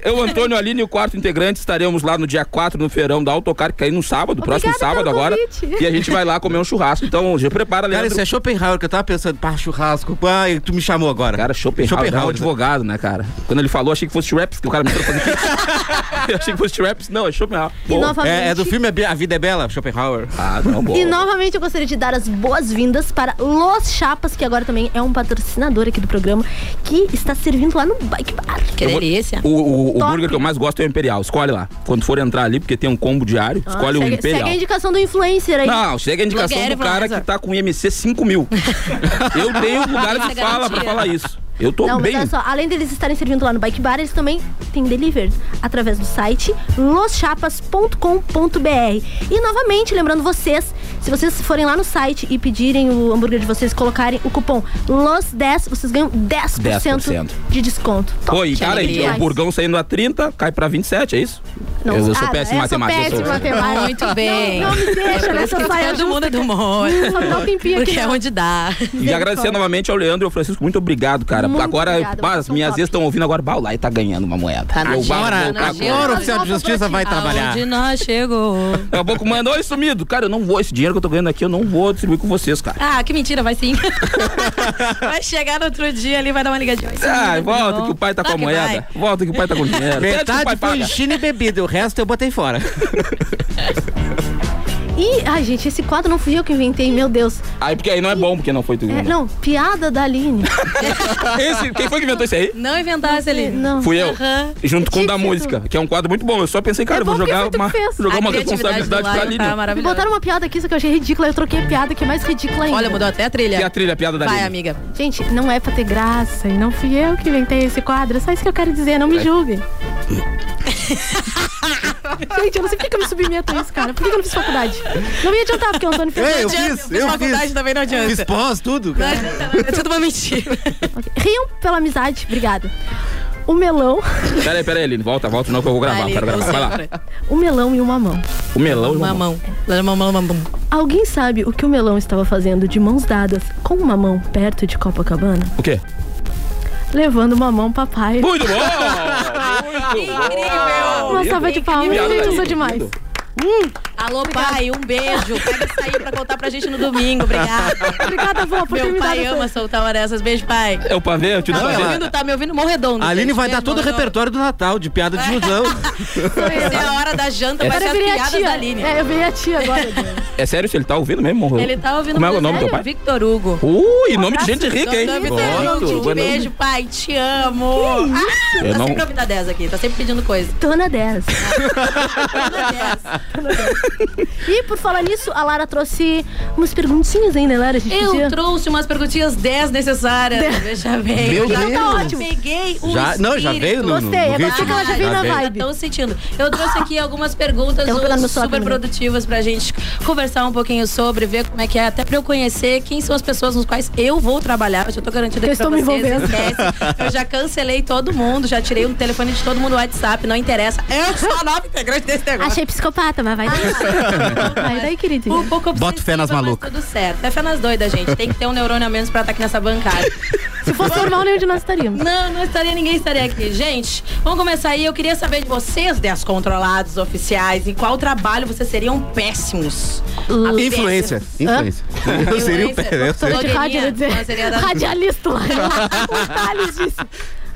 Eu, Antônio, Aline e o quarto integrante estaremos lá no dia 4 no feirão da Autocar, que cai no sábado, próximo Obrigada sábado pelo agora. convite. E a gente vai lá comer um churrasco. Então, já prepara, Cara, Leandro. isso é Schopenhauer que eu tava pensando, pá, churrasco, pá, e tu me chamou agora. Cara, Schopenhauer, é um Schopenhauer. advogado, né, cara? Quando ele falou, achei que fosse Raps, que o cara me trouxe fazer Eu achei que fosse Raps. Não, é Schopenhauer. Bom. novamente- É, é do filme A Vida é Bela, Schopenhauer. Ah, não, bom. E novamente eu gostaria de dar as boas-vindas para Los Chapas, que agora também é um patrocinador aqui do programa, que está servindo lá no Bike Bar. Que vou- delícia. O, o, o burger que eu mais gosto é o Imperial. Escolhe lá. Quando for entrar ali, porque tem um combo diário, Ah, escolhe o segue, Imperial. segue a indicação do influencer aí. Não, chega a indicação Blogueira do cara que tá com IMC 5 mil. eu tenho lugar Isso que fala pra falar isso. Eu tô Não, bem. mas olha só, além deles estarem servindo lá no Bike Bar, eles também têm delivery através do site loschapas.com.br. E novamente, lembrando vocês, se vocês forem lá no site e pedirem o hambúrguer de vocês, colocarem o cupom LOS10, vocês ganham 10%, 10%. de desconto. Top. Pô, e cara, o burgão saindo a 30, cai pra 27, é isso? Não, eu, eu sou cara, péssimo em matemática. eu péssima sou- em matemática. Muito bem. Não, não me deixa É nessa saia todo mundo é do humor. Só um tempinho aqui. Porque é onde dá. E agradecer novamente ao Leandro e ao Francisco, muito obrigado, cara. Muito agora, obrigada, bah, vocês as são minhas ex estão ouvindo agora, bah, o Lai tá ganhando uma moeda. Tá na agenda. Agora o oficial de justiça vai trabalhar. Aonde nós chegou. Daqui a pouco manda, oi, sumido. Cara, eu não vou, esse dinheiro que eu tô ganhando aqui, eu não vou distribuir com vocês, cara. Ah, que mentira, vai sim. vai chegar no outro dia ali, vai dar uma ligadinha. Ah, sumir, volta que o pai tá com a moeda. Volta que o pai tá com dinheiro. Metade pai foi. China e bebida, o resto eu botei fora. Ih, ai, gente, esse quadro não fui eu que inventei, meu Deus. Aí, porque aí não é bom, porque não foi tu. É, não, piada da Aline. Esse, quem foi que inventou isso aí? Não inventasse ali. Não. Fui eu. Aham. Junto com o da música, que é um quadro muito bom. Eu só pensei, cara, É eu vou jogar uma, jogar A uma responsabilidade pra Lion Aline. tá Me botaram uma piada aqui, só que eu achei ridícula. Eu troquei a piada, que é mais ridícula ainda. Olha, mudou até a trilha. E a trilha, a piada da Vai, Aline. amiga. Gente, não é pra ter graça e não fui eu que inventei esse quadro. É só isso que eu quero dizer, não me É. julguem. Gente, eu não sei por que eu me submeto a isso, cara. Por que eu não fiz faculdade? Não ia adiantar, porque o Antônio fez. Ei, eu adianta, fiz, fiz eu faculdade fiz. também não adianta. Fiz pós, tudo. Não adianta, não, é tudo uma mentira. Riam pela amizade, obrigada. O melão, Pera aí, pera aí, Aline. Volta, volta, não que eu vou gravar. Ali, quero gravar. Vai lá. o melão e o mamão. O melão e o mamão. Mamão. Mamão, mamão, mamão. Alguém sabe o que o melão estava fazendo de mãos dadas com uma mão perto de Copacabana? O quê? Levando uma mão papai. Muito bom! Muito bom! Uma salva de palmas, da gente, eu sou demais. Lindo. Alô, pai, um beijo. Pega isso aí pra contar pra gente no domingo. Obrigada. Obrigada, vó, por Meu me pai ama soltar uma dessas. Beijo, pai. É o pavê? Eu te dou Tá me ouvindo? Tá me ouvindo? Morredondo. A Aline gente. vai dar todo o repertório do Natal, de piada de ilusão. Vai ser a hora da janta, vai Agora ser as piadas tia. da Aline. É, eu virei a tia agora. É sério se ele tá ouvindo mesmo? Ele tá ouvindo Como é o nome do teu pai? Victor Hugo. Ui, nome de gente rica, hein? Nome. Beijo, pai. Te amo. Ah, tá não- sempre ouvindo a 10 aqui. Tá sempre pedindo coisa. Dona 10. Dona 10. E por falar nisso, a Lara trouxe umas perguntinhas ainda, Lara? A gente Eu podia... trouxe umas perguntinhas 10 necessárias. Veja bem. Meu Eu já Deus. tá ótimo. Peguei o Já- não, já veio no- no- Gostei, é no gostei que ela já veio Já na veio. vibe. Estão sentindo. Eu trouxe aqui algumas perguntas no meu super produtivas pra gente conversar um pouquinho sobre, ver como é que é, até pra eu conhecer quem são as pessoas nos quais eu vou trabalhar. Eu já tô garantida Eu que pra estou me vocês, envolvendo. esquece. Eu já cancelei todo mundo, já tirei o telefone de todo mundo do WhatsApp, não interessa. Eu sou a nova integrante desse negócio. Achei psicopata, mas vai daí. vai daí, querido. Um pouco Bota fé nas malucas. tudo certo. É fé nas doidas, gente. Tem que ter um neurônio a menos pra estar aqui nessa bancada. Se fosse normal, nenhum de nós estaríamos. Não, não estaria, ninguém estaria aqui. Gente, vamos começar aí. Eu queria saber de vocês, descontrolados oficiais, em qual trabalho vocês seriam péssimos. A Influência. Influência. Eu seria o. Não, seria da- Radialista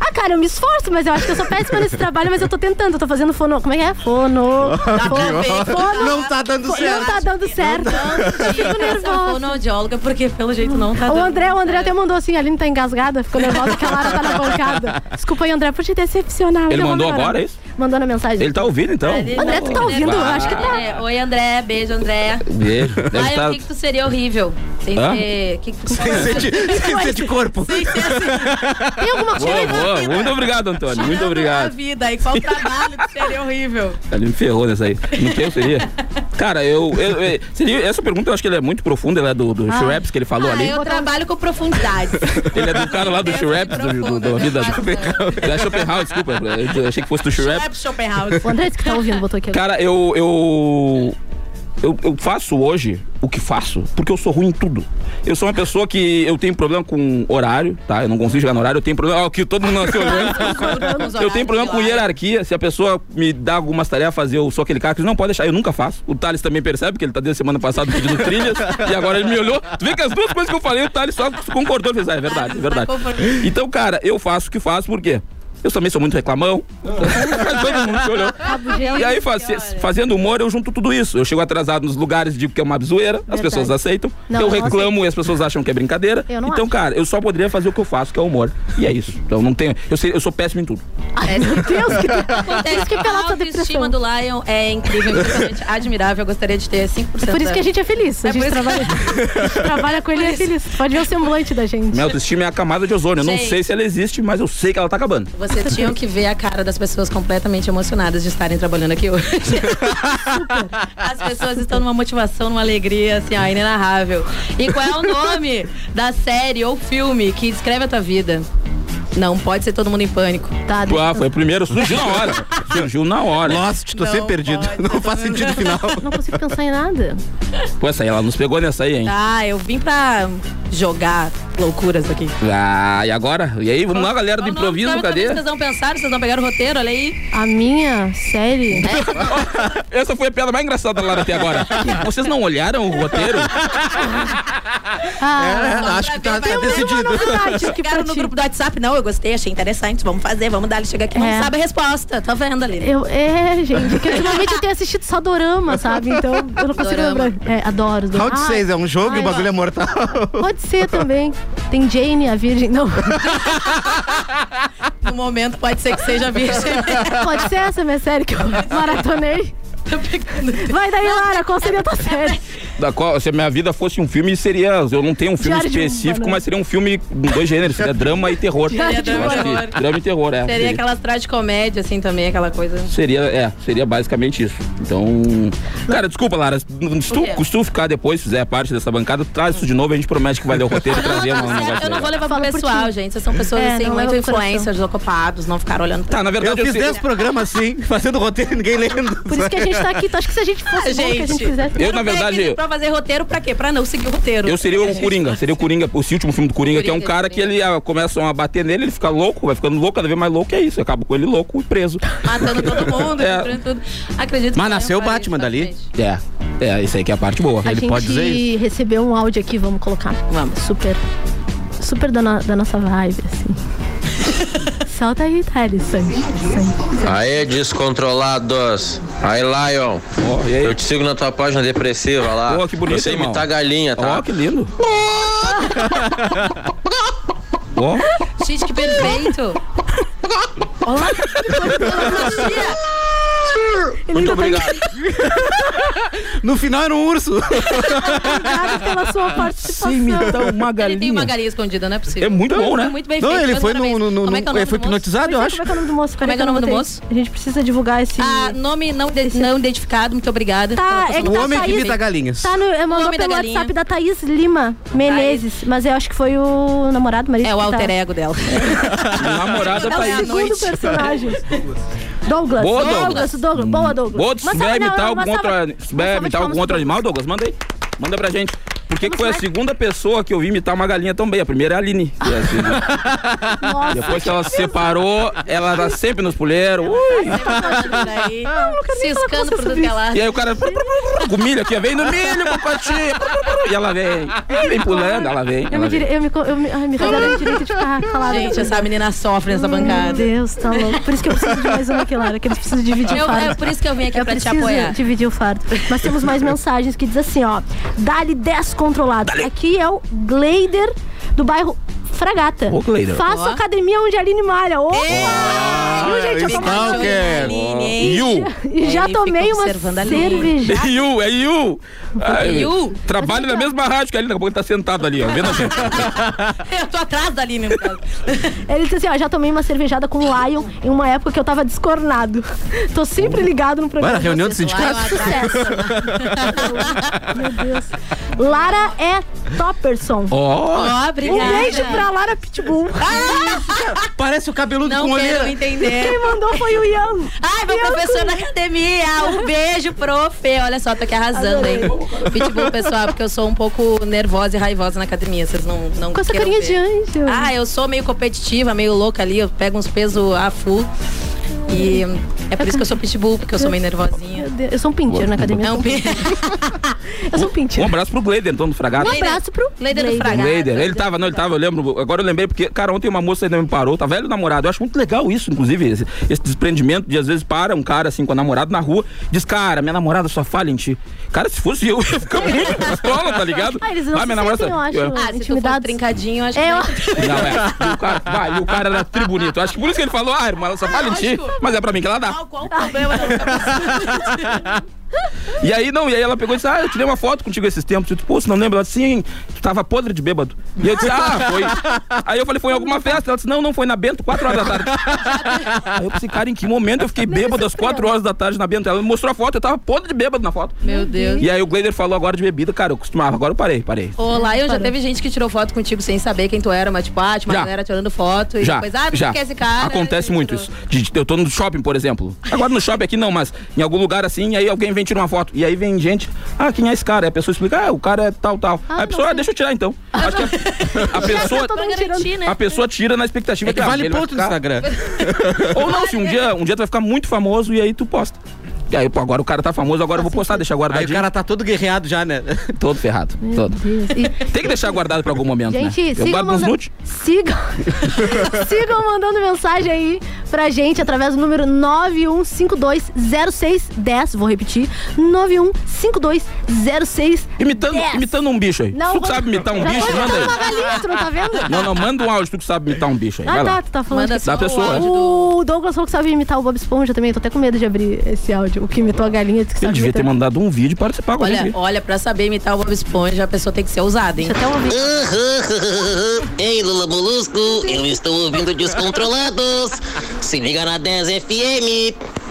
Ah, cara, eu me esforço, mas eu acho que eu sou péssima nesse trabalho, mas eu tô tentando. Eu tô fazendo fono. Como é que é? Fono. fono, fono Não tá dando Não certo. tá dando certo. Eu fico nervosa. fonoaudióloga, porque pelo jeito não tá O dando André, o André até mandou assim, a Aline tá engasgada, ficou nervosa que a Lara tá na bancada. Desculpa aí, André, por te decepcionar. Ele mandou agora, é isso? Mandou na mensagem. Ele tá ouvindo, então? Ele André, tu tá ouvindo? Eu acho que tá. É, Oi, André. Beijo, André. Beijo. Deve Ai, estar... o que, que tu seria horrível? Sem Hã? ser. Que, que, Sem ser de, sem ser de corpo. sem ser assim. Tem alguma Boa, coisa? boa. Muito obrigado, Antônio. Muito tirando A obrigado. vida. E qual trabalho que seria horrível? Ele me ferrou nessa aí. No que eu seria? Cara, eu, eu- eu- seria, essa pergunta eu acho que ela é muito profunda, ela é do, do Shreps que ele falou Ah, ali. eu trabalho com profundidade. Ele é do cara lá do Shreps, do, do, do, da vida do, da Schopenhauer, desculpa. Eu achei que fosse do Shreps. Shep Schopenhauer. O André disse que tá ouvindo, botou aqui. Cara, eu, eu. Eu, eu faço hoje o que faço porque eu sou ruim em tudo. Eu sou uma pessoa que eu tenho problema com horário, tá? Eu não consigo chegar no horário, eu tenho problema. Ó, que todo mundo nasceu olhando. Eu tenho problema com hierarquia. Se a pessoa me dá algumas tarefas eu sou aquele cara que não pode deixar, eu nunca faço. O Thales também percebe, que ele tá desde semana passada pedindo trilhas, e agora ele me olhou. Tu vê que as duas coisas que eu falei, o Thales só concordou e fez, ah, é verdade, é verdade. Então, cara, eu faço o que faço, por quê? Eu também sou muito reclamão. Todo mundo olhou. Rabugento. E aí, faz- fazendo humor, eu junto tudo isso. Eu chego atrasado nos lugares, digo que é uma zoeira, as Verdade. pessoas aceitam. Não, eu eu não reclamo e as pessoas acham que é brincadeira. Eu não então, acho. cara, eu só poderia fazer o que eu faço, que é o humor. E é isso. Então não tenho. Eu, sei, eu sou péssimo em tudo. Meu Deus, que Acontece Isso que é pela a tua autoestima depressão. do Lion é incrível, simplesmente admirável. Eu gostaria de ter 5% Por isso que a gente é feliz. A É gente, por isso- trabalha, a gente trabalha com ele e é feliz. Pode ver o semblante da gente. Minha autoestima é a camada de ozônio. Eu não Gente. sei se ela existe, mas eu sei que ela tá acabando. Vocês tinham que ver a cara das pessoas completamente emocionadas de estarem trabalhando aqui hoje. As pessoas estão numa motivação, numa alegria, assim, ó, inenarrável. E qual é o nome da série ou filme que descreve a tua vida? Não pode ser todo mundo em pânico. Tá, Ah, foi o primeiro, surgiu na hora. Surgiu na hora. Lost, tô Não sempre perdido. pode Não faz sentido o final. Não consigo pensar em nada. Pô, essa aí, ela nos pegou nessa aí, hein? Ah, eu vim pra jogar loucuras aqui. Ah, e agora? E aí, vamos lá, galera do improviso, da cadê? Vocês não pensaram, vocês não pegaram o roteiro, olha aí. A minha série. Essa foi a piada mais engraçada lá até agora. Vocês não olharam o roteiro? Ah, acho que tá, tá decidido. Chegaram no grupo do WhatsApp, não, eu gostei, achei interessante, vamos fazer, vamos dar, ele chega aqui, É. não sabe a resposta, tô vendo ali. Eu, é, gente, porque ultimamente eu tenho assistido só dorama, sabe? Então eu não consigo Dorama. lembrar. É, adoro. dorama. Round Ah, 6 é um jogo e o ai, bagulho é mortal. Pode ser também. Tem Jane, a Virgem. Não. No momento pode ser que seja virgem. Pode ser essa minha série que eu maratonei. Vai daí, Lara, qual seria a tua série? Da qual, se a minha vida fosse um filme, seria. Eu não tenho um filme Diário de um específico, mas seria um filme com dois gêneros. Seria drama e terror. Eu acho que Banana. drama e terror, é. Seria aquelas tragicomédia, assim, também, aquela coisa. Seria, é, seria basicamente isso. Então. Cara, desculpa, Lara. Se tu, se tu ficar depois, fizer parte dessa bancada, traz isso de novo, a gente promete que vai ler o roteiro e trazer um negócio. Eu não vou levar pro pessoal, gente. Vocês são pessoas, É, assim, não muito leva pro coração. influencers, ocupados, não ficaram olhando pra Tá, na Eu verdade eu, fiz sei. 10 programas assim, fazendo roteiro e ninguém lendo. Por isso que a gente tá aqui. Tu acha que se a gente fosse Ah, bom, que a gente gente. fizesse. Eu, na verdade, Pra fazer roteiro pra quê? Pra não seguir o roteiro. Eu seria o Coringa, seria o Coringa, o último filme do Coringa, que é um cara que ele ah, começam a bater nele, ele fica louco, vai ficando louco, cada vez mais louco, e é isso, acaba com ele louco e preso. Matando todo mundo, É. tudo. Acredito Mas que nasceu o Batman dali. É, é, isso aí que é a parte boa. A Ele gente pode dizer isso? recebeu um áudio aqui, vamos colocar. Vamos. Super. Super da, no- da nossa vibe, assim. Solta aí, Thales. Aê, descontrolados. Aí, Lion. Ó, e aí? Eu te sigo na tua página depressiva lá. Pô, que bonito, Você irmão. imitar galinha, tá? Ó, que lindo. Ó, Gente, que perfeito. Olá. Muito obrigado. No final era um urso. Obrigada pela sua participação. sim, imitar uma Ele tem uma galinha. galinha escondida, não é possível. É muito bom, né? Muito bem Não, feito. ele foi no. no, no, Como é que é o nome foi hipnotizado, eu Como acho. é que é o nome do moço? Como é que é o nome do moço? A gente precisa divulgar esse. Ah, nome não, de- não identificado, muito obrigada. Tá, é que pessoa O tá homem que imita galinhas. Tá no, eu mandou nome da pelo galinha. WhatsApp da Thaís Lima Menezes, mas eu acho que foi o namorado marido. É o tá- alter ego dela. Namorada É o Thaís. segundo personagem. Douglas. Boa, Douglas. Douglas. Douglas. Boa, Douglas. Boa, se salva- se salva de imitar palmas algum outro pro animal, Douglas, manda aí. Manda pra gente. Por que, que foi a segunda pessoa que eu vi imitar uma galinha também? A primeira é a Aline. que é assim, né? Nossa, Depois que ela se separou, ela tá sempre nos puleiros. Ui. Aí, ciscando por tudo que é. E aí o cara com milho aqui, vem no milho, papatinho. E ela vem, vem pulando, ela vem. Eu me, Ela dire... vem. eu me, eu me, ai, me o direito de ficar calada. Gente, essa menina sofre nessa Meu bancada. Deus, tá louco. Por isso que eu preciso de mais uma, Clara, que eles precisam dividir Eu- o fardo. é por isso que eu vim aqui eu pra te apoiar. dividir o fardo. Nós temos mais mensagens que diz assim, ó. Dali descontrolado. Aqui é o Gleider do bairro Fragata. Ô, Gleider. Faço academia onde a Aline malha. Opa! Viu, gente? Eu tô Stalker. Yu. E já tomei uma observando a Aline. cerveja. Yu, é Yu. Ai, Yu? Trabalha na mesma rádio que ele, daqui a pouco ele tá sentado ali, ó, vendo a gente. Eu tô atrás da Aline, no caso. Ele disse assim, ó, já tomei uma cervejada com o Lion em uma época que eu tava descornado. Tô sempre ligado no programa. Na reunião do sindicato. Meu Deus. Lara é Topperson. Ó, Um obrigada. beijo pra Lara Pitbull. Parece o cabeludo Não com quero olheira. entender. Quem mandou foi o Ian. Ai, meu Ian professor da academia. Um beijo, prof. Olha só, tô aqui arrasando, hein? Pitbull, pessoal, porque eu sou um pouco nervosa e raivosa na academia. Vocês não, não Com essa carinha ver. de anjo. Ah, eu sou meio competitiva, meio louca ali. Eu pego uns pesos a full. E é por isso que eu sou pitbull, porque eu sou meio nervosinha. Eu sou um pincher na academia. É um Eu sou um um pincher. abraço pro Gleider, então, do Fragata. Um abraço pro Leider do Fragata. Gleider, ele tava, não, ele tava, eu lembro, agora eu lembrei, porque, cara, ontem uma moça ainda me parou, tá velho namorado, eu acho muito legal isso, inclusive, esse, esse desprendimento de às vezes para um cara assim com a namorada na rua, diz, cara, minha namorada só falha em ti. Cara, se fosse eu, eu ia ficar muito pistola, tá ligado? Ah, eles não se minha namorada sentem, eu acho, Ah, se tu for trincadinho, eu acho É, que. eu- Não, é. E o cara, vai, e o cara era tri bonito. Acho que por isso que ele falou, ah, irmã, ela só falha em ti, mas é pra mim que ela dá. Qual, qual o problema? E aí, não, e aí ela pegou e disse, ah, eu tirei uma foto contigo esses tempos. Eu disse, pô, você não lembra? Ela disse, sim, tu tava podre de bêbado. E eu disse, ah, foi. Aí eu falei, foi em alguma festa. Ela disse, não, não, foi na Bento, 4 horas da tarde. Aí eu pensei, cara, em que momento eu fiquei bêbado às 4 horas da tarde na Bento? Ela me mostrou a foto, eu tava podre de bêbado na foto. Meu Deus. E aí o Gleider falou agora de bebida, cara, eu costumava, agora eu parei, parei. Ô, Lion, já teve gente que tirou foto contigo sem saber quem tu era, mas tipo, ah, tinha uma galera tirando foto e Já, depois, ah, já. quer esse cara? Acontece muito isso. De- de- eu tô no shopping, por exemplo. Agora no shopping aqui não, mas em algum lugar assim, e aí alguém vem tirar uma foto. E aí vem gente, ah, quem é esse cara? Aí a pessoa explica, ah, o cara é tal, tal. aí a pessoa, ah, deixa eu tirar então. Acho que a, a pessoa. Todo mundo tirando. né? A pessoa tira na expectativa É que ah, vale ponto no Instagram. Ou não, se um dia, um dia tu vai ficar muito famoso e aí tu posta. E aí, pô, agora o cara tá famoso, agora eu vou postar, deixar Aí o guardadinho. cara tá todo guerreado já, né? Todo ferrado, todo. Deus. E- Tem que deixar guardado pra algum momento, Gente, né? Eu sigam, guardo nos manda- nudes. sigam, sigam mandando mensagem aí pra gente através do número 91520610. Vou repetir: 91520610. Imitando, imitando um bicho aí. Não, tu que vou- sabe imitar um Já bicho, manda aí. galinha, tu não tá vendo? Não, não, manda um áudio, tu que sabe imitar um bicho aí. Ah, Vai lá. tá, tu tá falando. Manda que- Da pessoa. O Douglas falou que sabe imitar o Bob Esponja também. Eu tô até com medo de abrir esse áudio. O que imitou a galinha disse que Ele devia ter mandado um vídeo e participar com a Olha, gente. olha, pra saber imitar o Bob Esponja, a pessoa tem que ser ousada, hein? Deixa eu até ouvir. Ei, Lula Molusco, eu estou ouvindo Descontrolados. Se liga na 10 FM.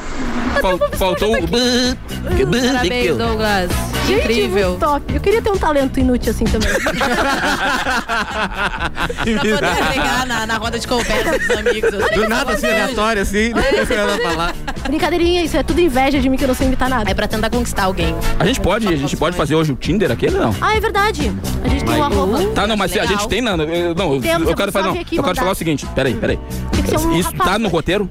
Fal- faltou o. Parabéns, Douglas. Gente, Incrível. muito top. Eu queria ter um talento inútil assim também. Pra poder pegar na, na roda de conversa dos amigos. assim. Do nada, assim, aleatório, assim. Não tem nada pra falar. Brincadeirinha, isso é tudo inveja de mim que eu não sei imitar nada. É pra tentar conquistar alguém. A gente pode, a gente pode fazer hoje o Tinder aquele, não? Ah, é verdade. A gente tem um arroba. Tá, não, mas se a gente tem, não. Eu, não, eu- Temos, eu quero eu fazer, não. aqui Eu quero mandar. falar o seguinte, peraí, peraí. Tem que ser um Isso rapaz. tá no roteiro,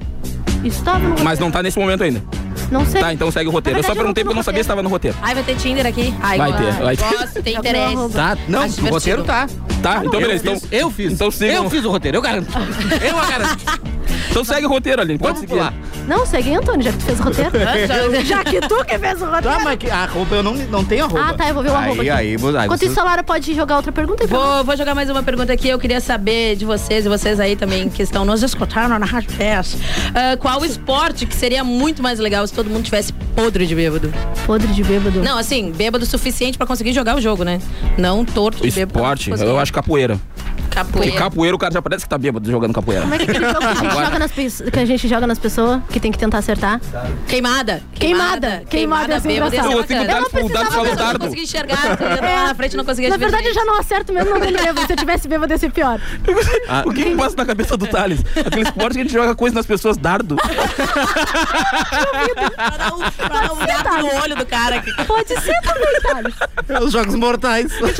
Isso tava no mas não tá nesse momento ainda. Não sei. Tá, então segue o roteiro. Na Eu só verdade, perguntei porque eu não sabia se tava no roteiro. Ai, vai ter Tinder aqui? Ai, Vai ter, vai ter. Gosto, tem viu interesse. Tá, não, Acho o roteiro tá. Tá, então eu beleza. Então, Fiz, eu fiz. Então sigam. Eu fiz o roteiro, eu garanto. Eu a garanto. Então segue o roteiro ali. Pode seguir. pular. Não, segue Antônio, já que tu fez o roteiro. Já- já que tu que fez o roteiro. Tá, mas que- a roupa eu não, não tenho a roupa. Ah, tá, eu vou ver o arroba Aí, aqui. aí, aí Enquanto você- isso, a Lara pode jogar outra pergunta aí pra nós. Vou, vou jogar mais uma pergunta aqui. Eu queria saber de vocês e vocês aí também que estão nos escutando na Rádio Fest. Ah, qual o esporte que seria muito mais legal se todo mundo tivesse podre de bêbado? Podre de bêbado. Não, assim, bêbado o suficiente pra conseguir jogar o jogo, né? Não torto de bêbado. pra Esporte, conseguir. eu acho capoeira. Porque Capoeira. capoeira o cara já parece que tá bêbado jogando capoeira. Como é que é aquele jogo que a gente, Agora- joga nas, pe- que a gente joga nas pessoas, que tem que tentar acertar? Queimada. Queimada. Queimada, assim, bêbado. ia ser engraçado. Não, eu tenho bacana. dado pro dado falou Eu não dardo. consegui enxergar, tu ia lá na frente não conseguia Na verdade, eu já não acerto mesmo, não me lembro. Se eu tivesse bêbado, ia ser pior. O que que passa na cabeça do Thales? Aquele esporte que a gente joga coisa nas pessoas, dardo. Pra dar um, pra dar um gato no olho do cara. aqui. Pode ser também, Thales. Os jogos mortais. Os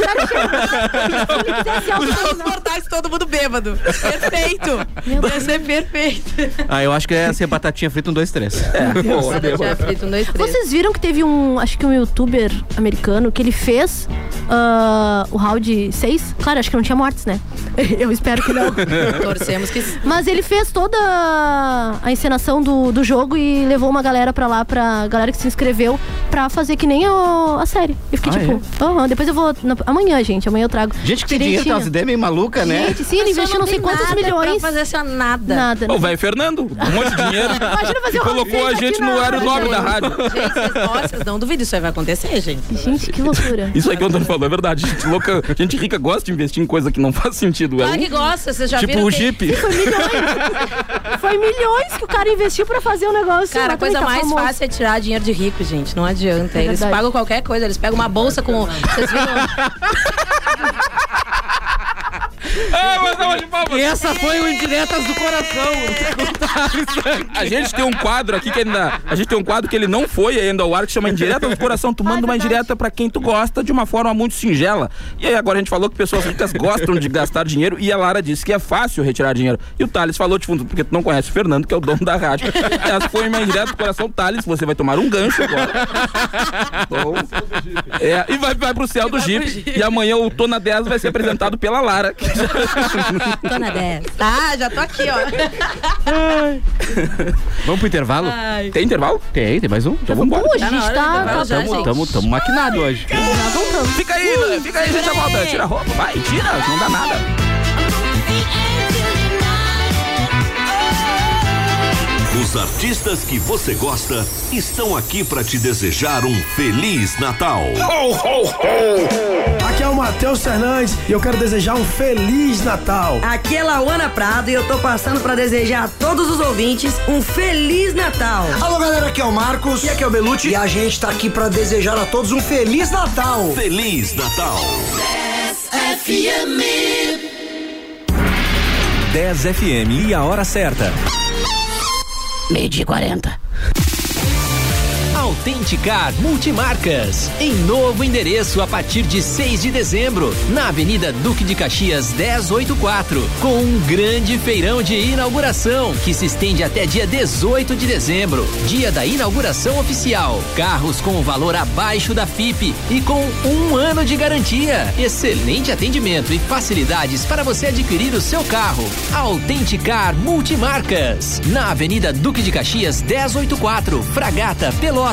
todo mundo bêbado. Perfeito. Ia ser perfeito. Ah, eu acho que é ser batatinha frita um, dois, três. É, boa. já frito, um, dois, três. Vocês viram que teve um, acho que um youtuber americano que ele fez ah, o round 6? Claro, acho que não tinha mortes, né? Eu espero que não. Torcemos que Mas ele fez toda a encenação do, do jogo e levou uma galera pra lá, pra galera que se inscreveu, pra fazer que nem o- a série. Eu fiquei Ah, tipo, aham, depois eu vou. na- amanhã, gente, amanhã eu trago. Gente que tem dinheiro, tem umas ideias meio malucas, né? Gente, sim, ele investiu não sei quantos milhões. Pra fazer essa nada. Nada. O velho Fernando, um monte de dinheiro. Imagina fazer E um colocou a gente no horário rádio. nobre da rádio. Gente, vocês, não duvidam, isso aí vai acontecer, gente. Gente, que loucura. Isso aí que o Antônio falou é verdade. Gente, louca, gente rica gosta de investir em coisa que não faz sentido. É Claro que um- gosta, vocês já tipo viram o que- Jeep. Foi milhões. Foi milhões que o cara investiu pra fazer o negócio. Cara, a coisa tá mais famoso. fácil é tirar dinheiro de rico, gente. Não adianta. É eles pagam qualquer coisa. Eles pegam uma bolsa com. Vocês viram? Ah, mas não, de palmas. E essa foi o Indiretas do Coração. A gente tem um quadro aqui que ainda. A gente tem um quadro que ele não foi ainda ao ar, que chama Indireta do Coração. Tu manda uma indireta pra quem tu gosta de uma forma muito singela. E aí agora a gente falou que pessoas ricas gostam de gastar dinheiro e a Lara disse que é fácil retirar dinheiro. E o Thales falou de fundo, porque tu não conhece o Fernando, que é o dono da rádio. Essa foi uma indireta do coração, Thales. Você vai tomar um gancho agora. Então, é, e vai, vai pro céu do Jeep. E amanhã o Tô na 10 vai ser apresentado pela Lara. que já- Tô na 10. Ah, já tô aqui, ó. Vamos pro intervalo? Ai. Tem intervalo? Tem, tem mais um? Então vamos embora. Pô, a Tá gente tá. tá tamo-. Tamo, tamo maquinado hoje. já voltamos. Fica aí, fica aí, gente, a volta. Tira a roupa, vai, tira, não dá nada. Os artistas que você gosta estão aqui para te desejar um feliz Natal. Ho, ho, ho! Aqui é o Matheus Fernandes e eu quero desejar um feliz Natal. Aqui é Lauana Prado e eu tô passando para desejar a todos os ouvintes um feliz Natal. Alô galera, aqui é o Marcos e aqui é o Belucci e a gente tá aqui para desejar a todos um feliz Natal. Feliz Natal. 10 FM. 10 FM e a hora certa. Meio dia 40. Autenticar Multimarcas, em novo endereço a partir de 6 de dezembro, na Avenida Duque de Caxias 1084, com um grande feirão de inauguração que se estende até dia 18 de dezembro, dia da inauguração oficial. Carros com valor abaixo da FIP e com um ano de garantia. Excelente atendimento e facilidades para você adquirir o seu carro. Autenticar Multimarcas, na Avenida Duque de Caxias 1084, Fragata, Pelotas.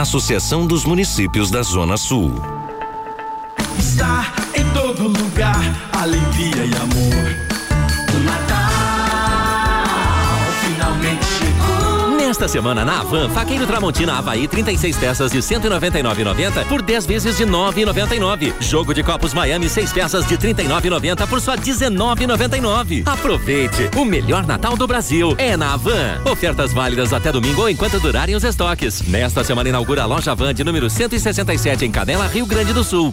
Associação dos Municípios da Zona Sul. Está em todo lugar, alegria e amor. Nesta semana na Avan, faqueiro Tramontina Havaí, 36 peças de 199,90 por 10 vezes de 9,99. Jogo de copos Miami, 6 peças de 39,90 por só 19,99. Aproveite! O melhor Natal do Brasil é na Avan. Ofertas válidas até domingo ou enquanto durarem os estoques. Nesta semana inaugura a loja Avan de número 167 em Canela, Rio Grande do Sul.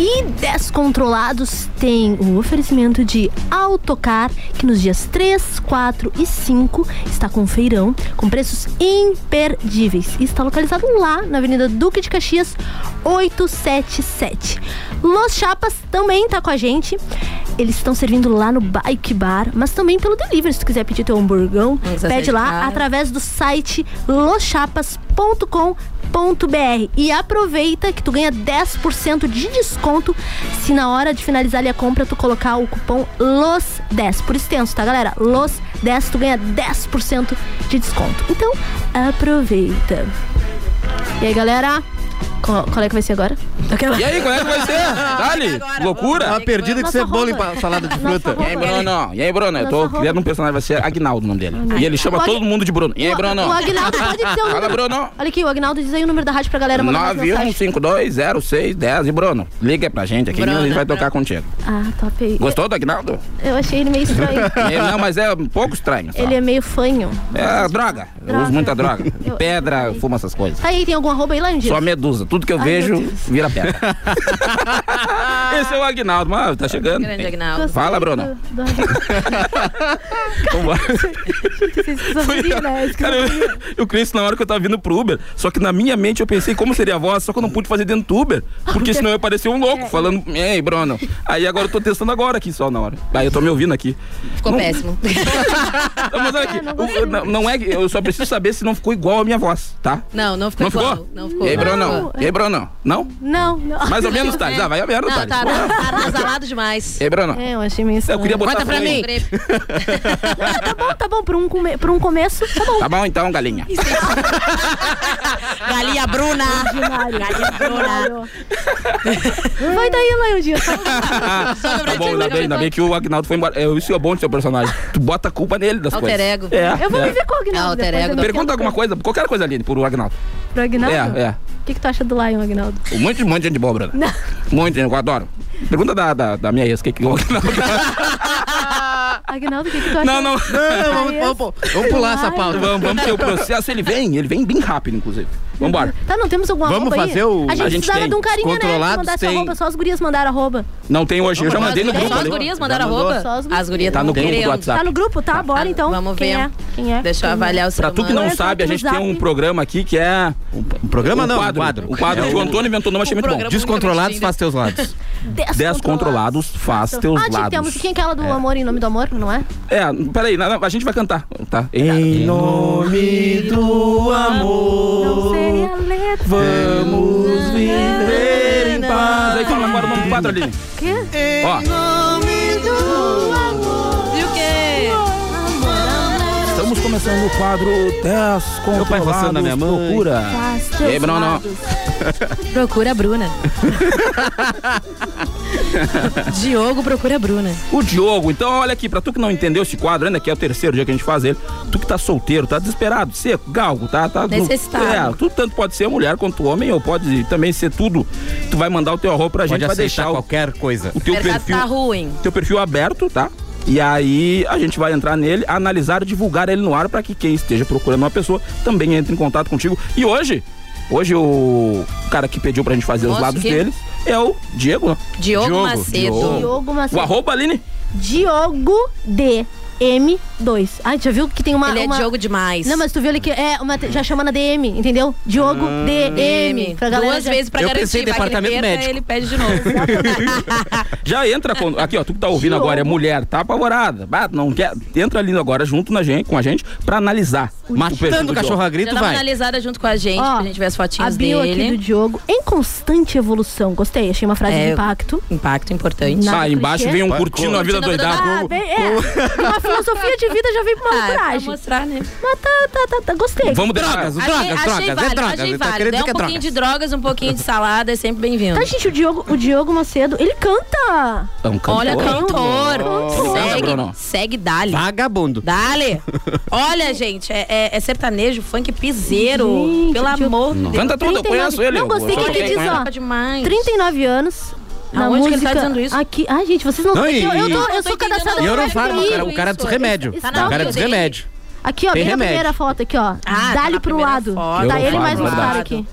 E Descontrolados tem o oferecimento de Autocar, que nos dias 3, 4 e 5 está com feirão com preços imperdíveis. E está localizado lá na Avenida Duque de Caxias 877. Los Chapas também está com a gente. Eles estão servindo lá no Bike Bar, mas também pelo delivery. Se tu quiser pedir teu hamburgão, pede lá através do site loschapas.com.br e aproveita que tu ganha 10% de desconto se na hora de finalizar ali a compra tu colocar o cupom LOS10 por extenso, tá galera? LOS10 tu ganha 10% de desconto. Então, aproveita. E aí, galera? Qual, qual é que vai ser agora? E aí, qual é que vai ser? Dali, loucura? Tava perdido que cebola em salada de fruta. E aí, Bruno? E aí, Bruno? Eu tô criando um personagem, vai ser Agnaldo o nome dele. E ele chama O Ag- todo mundo de Bruno. E aí, Bruno? O Agnaldo pode dizer o número. Fala, Bruno. Olha aqui, o Agnaldo diz aí o número da rádio pra galera mandar mais mensagem. 91520610. E Bruno, liga pra gente aqui que a Bruno, gente vai tocar contigo. Ah, top aí. Gostou do Agnaldo? Eu achei ele meio estranho. É, Não, mas é um pouco estranho. só. ele é meio fanho. É droga. Eu uso muita droga. Eu- Pedra, fumo essas coisas. Tá aí, tem algum arroba aí lá, Andy? Só medusa. Tudo que eu Ai, vejo vira pedra. Esse é o Agnaldo, mas tá chegando. Grande Agnaldo. Fala, Bruno. Vambora. Cara, eu, eu criei isso na hora que eu tava vindo pro Uber. Só que na minha mente eu pensei como seria a voz, só que eu não pude fazer dentro do Uber. Porque senão eu ia parecer um louco falando, ei, Bruno. Aí agora eu tô testando agora aqui só na hora. Aí eu tô me ouvindo aqui. Ficou Não- péssimo. Não, mas olha aqui, o- não, não é, que- eu só preciso saber se não ficou igual a minha voz, tá? Não, não ficou Não ficou? igual. Não ficou. E aí, Bruno? E aí, Bruno? Não? Não, não. Mais ou menos, Thales. Ah, vai merda, Não, Thales. tá, tá nasalado demais. E aí, Bruno? É, eu achei meio estranho. Eu queria botar Conta pra mim. tá bom, tá bom. Por um, come... por um começo, tá bom. Tá bom então, galinha. Galinha Bruna. Galinha Bruna. Vai daí, Laildinha. tá bom, ainda bem, ainda bem que o Agnaldo foi embora. É, isso é bom do seu personagem. Tu bota a culpa nele das Alter coisas. ego. É, Eu vou é. viver com o Agnaldo. Alter ego. Pergunta alguma coisa, qualquer coisa ali pro Agnaldo. Pro Agnaldo? É, é. O que, que tu acha do Lion, Agnaldo? Um monte, um monte de gente boa, Bruno. Não. Muito, eu adoro. Pergunta da, da, da minha ex, o que que o Agnaldo... Agnaldo, o que, que tu acha? Não, não. Não, vamos, vamos, vamos pular essa pauta. Vamos, vamos ter o processo, ele vem, ele vem bem rápido, inclusive. Vambora. Tá, não temos alguma Vamos fazer aí? o- A gente a gente precisava tem. de um carinha, né? Mandasse tem- arroba, só as gurias mandaram arroba. Não tem hoje, eu já mandei no grupo Só as ali. gurias mandaram arroba? Só as gurias. As gurias Tá no grupo do. WhatsApp. Tá no grupo? Tá, bora então. Vamos Quem ver. é? Quem é? Deixa eu avaliar o ser Pra tu que não sabe, a gente tem um programa aqui que é. Um programa não, um quadro. quadro. Um quadro É que o o- Antônio inventou, não achei muito bom. Descontrolados, faz teus lados. Descontrolados, faz teus Ah, tinha que ter a lados. musiquinha aquela do amor em nome do amor, não é? É, peraí, não, não, a gente vai cantar, tá? Em nome do amor, Não sei a letra. vamos viver em paz. Aí fala agora o nome do quadro ali. Quê? Ó, E o quê? estamos começando o quadro Meu pai roçando na minha mãe. Procura. Faz E aí, Bruno? Procura a Bruna. Diogo procura a Bruna. O Diogo, então olha aqui, pra tu que não entendeu esse quadro ainda, que é o terceiro dia que a gente faz ele, tu que tá solteiro, tá desesperado, seco, galgo, tá? tá Necessitado. É, tu tanto pode ser mulher quanto homem, ou pode também ser tudo. Tu vai mandar o teu arroba pra gente, Pode vai aceitar deixar o, qualquer coisa. o teu perfil, tá ruim. teu perfil aberto, tá? E aí a gente vai entrar nele, analisar e divulgar ele no ar pra que quem esteja procurando uma pessoa também entre em contato contigo. E hoje, hoje o cara que pediu pra gente fazer os Nossa, lados que- deles é o Diego. Diogo, Diogo, Macedo. Diogo Macedo. O arroba, Aline? Diogo D. M2. Ah, já viu que tem uma. Ele é uma... Diogo demais. Não, mas tu viu ali que é uma, já chama na DM, entendeu? Diogo DM. Pra galera Duas já- vezes pra Eu garantir. pensei vai que ele departamento perca, médico. Ele pede de novo. Já entra com. Aqui, ó, tu que tá ouvindo Diogo. agora é mulher, tá apavorada. Bah, não quer. Entra ali agora junto na gente, com a gente pra analisar. Matando do o cachorro a Já grito, dá uma vai. analisada junto com a gente, Ó, pra gente ver as A fotinhas bio aqui do dele. Diogo em constante evolução. Gostei, achei uma frase É, de impacto. Impacto importante. Nada Ah, embaixo vem um curtindo a vida a doidada. Ah, bem, é. Uma filosofia de vida já veio pra uma Ah, é pra coragem. mostrar, né? Mas tá, tá, tá, tá, gostei. Vamos. Drogas, Achei, drogas, achei drogas, é válido, drogas. achei tá válido. querendo É um que é pouquinho drogas. de drogas, um pouquinho de salada, é sempre bem-vindo. Tá, gente, o Diogo, o Diogo Macedo, ele canta. É um cantor. Olha, cantor. Bruno. Segue, segue Dali. Vagabundo. Dali. Olha, gente, é, é- é sertanejo, funk piseiro. Gente, Pelo amor de Deus. Canta tudo, eu 39. conheço ele. Não, gostei que ele diz, com ó. Toca demais. 39 anos. Na Aonde que ele música, tá dizendo isso? Aqui. Ai, gente, vocês não, Não, eu, e- eu, tô- eu Não tô sou cadastrada E eu não falo, o cara, o cara isso. dos remédios. Tá O na cara bio dos remédios. Aqui, ó, Tem bem na remédio. primeira foto aqui, ó. Ah, tá Dali na pro lado. foto. Tá Eu ele mais caras verdade. aqui.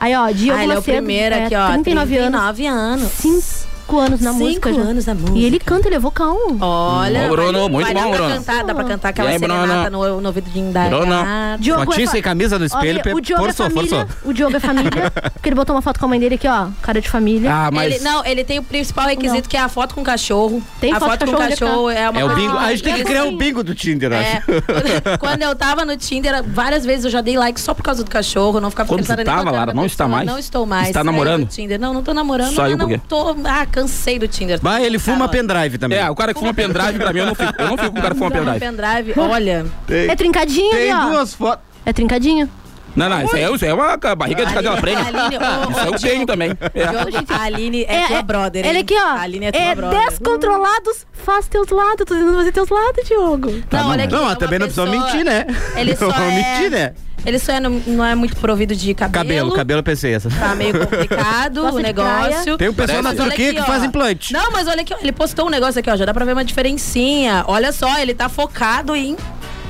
Aí, ó, Diogo Ah, ele é o primeiro aqui, ó. 39 anos. 39 anos. 5 anos na Cinco música já. anos na E ele música. canta, ele é vocal. Olha, Ô, Bruno, muito bom, Bruno. Cantar, dá pra cantar aquela E aí, Bruno? serenata no, no ouvido de indagar. Diogo Fotinho é fa- sem camisa no espelho, Olha, o Diogo forçou, é família. forçou. O Diogo é família. porque ele botou uma foto com a mãe dele aqui, ó. Cara de família. Ah, mas. Ele, não, ele tem o principal requisito que é a foto com o cachorro. Tem a foto foto com o cachorro, cachorro é uma É o bingo. A gente tem que criar um bingo do Tinder, É. acho. Quando eu tava no Tinder, várias vezes eu já dei like só por causa do cachorro. Não ficava Quando pensando em tava, Lara, não está mais? Não estou mais. Está namorando? Não, não tô namorando. Saiu não, por quê? tô. Ah, cansei do Tinder. Vai, ele fuma Carol. pendrive também. É, o cara que fuma pendrive, pra mim, eu não fico. Eu não fico com o cara que fuma pendrive. pendrive. Olha. É trincadinho Tem ali, ó. duas fotos. É trincadinho. Não, não, isso aí é, isso aí é uma barriga de cadela prêmio. Aline, ô, Isso aí eu tenho também. É. A Aline é, tua brother. Ele aqui, ó. A Aline é tua é brother. descontrolados, faz teus lados. Tô tentando fazer teus lados, Diogo. Não, olha aqui. Não, é também não precisa mentir, né? Ele só Não é... mentir, né? Ele só é, não, não é muito provido de cabelo. Cabelo, cabelo eu pensei essa. Tá meio complicado o negócio. Tem um pessoal na Turquia que faz implante. Não, mas olha aqui, ó, ele postou um negócio aqui, ó. Já dá pra ver uma diferencinha. Olha só, ele tá focado em.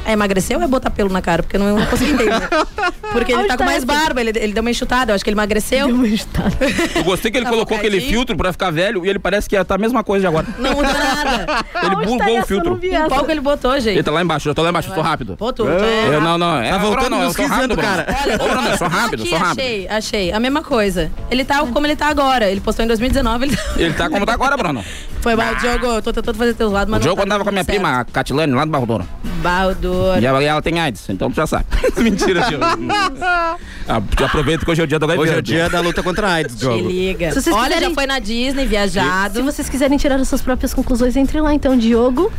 É emagrecer ou é botar pelo na cara? Porque eu não, não consigo entender. Porque ele Onde tá com tá mais esse? barba, ele, ele deu uma enxutada, eu acho que ele emagreceu. Deu uma enxutada. Eu gostei que ele Tá colocou aquele filtro pra ficar velho e ele parece que tá a mesma coisa de agora. Não muda nada. Ele Aonde tá bugou o essa? Eu filtro. não vi Em essa. qual que ele botou, gente? Ele tá lá embaixo, eu tô lá embaixo, eu sou rápido. Botou. Eu, não, não. É, Tá voltando Bruno, eu nos sou 15 rápido, anos, cara. Olha, Ô, Bruno, eu sou rápido, aqui, sou rápido. Achei, achei. A mesma coisa. Ele tá como ele tá agora. Ele postou em 2019. Ele... Ele tá como tá agora, Bruno. Foi mal, Diogo. Eu tô tentando fazer teus lados, O mas Diogo não tá andava com a minha certo. prima, a Catilane, lá do Barro Douro. Baldur. E ela, e ela tem AIDS, então tu já sabe. Mentira, tio. Ah, Aproveita que hoje é o dia do HIV. Hoje é o dia da luta contra a AIDS, Diogo. liga. Se vocês Olha, quiserem- já foi na Disney, Se viajado. vocês quiserem tirar as suas próprias conclusões, entre lá então, Diogo.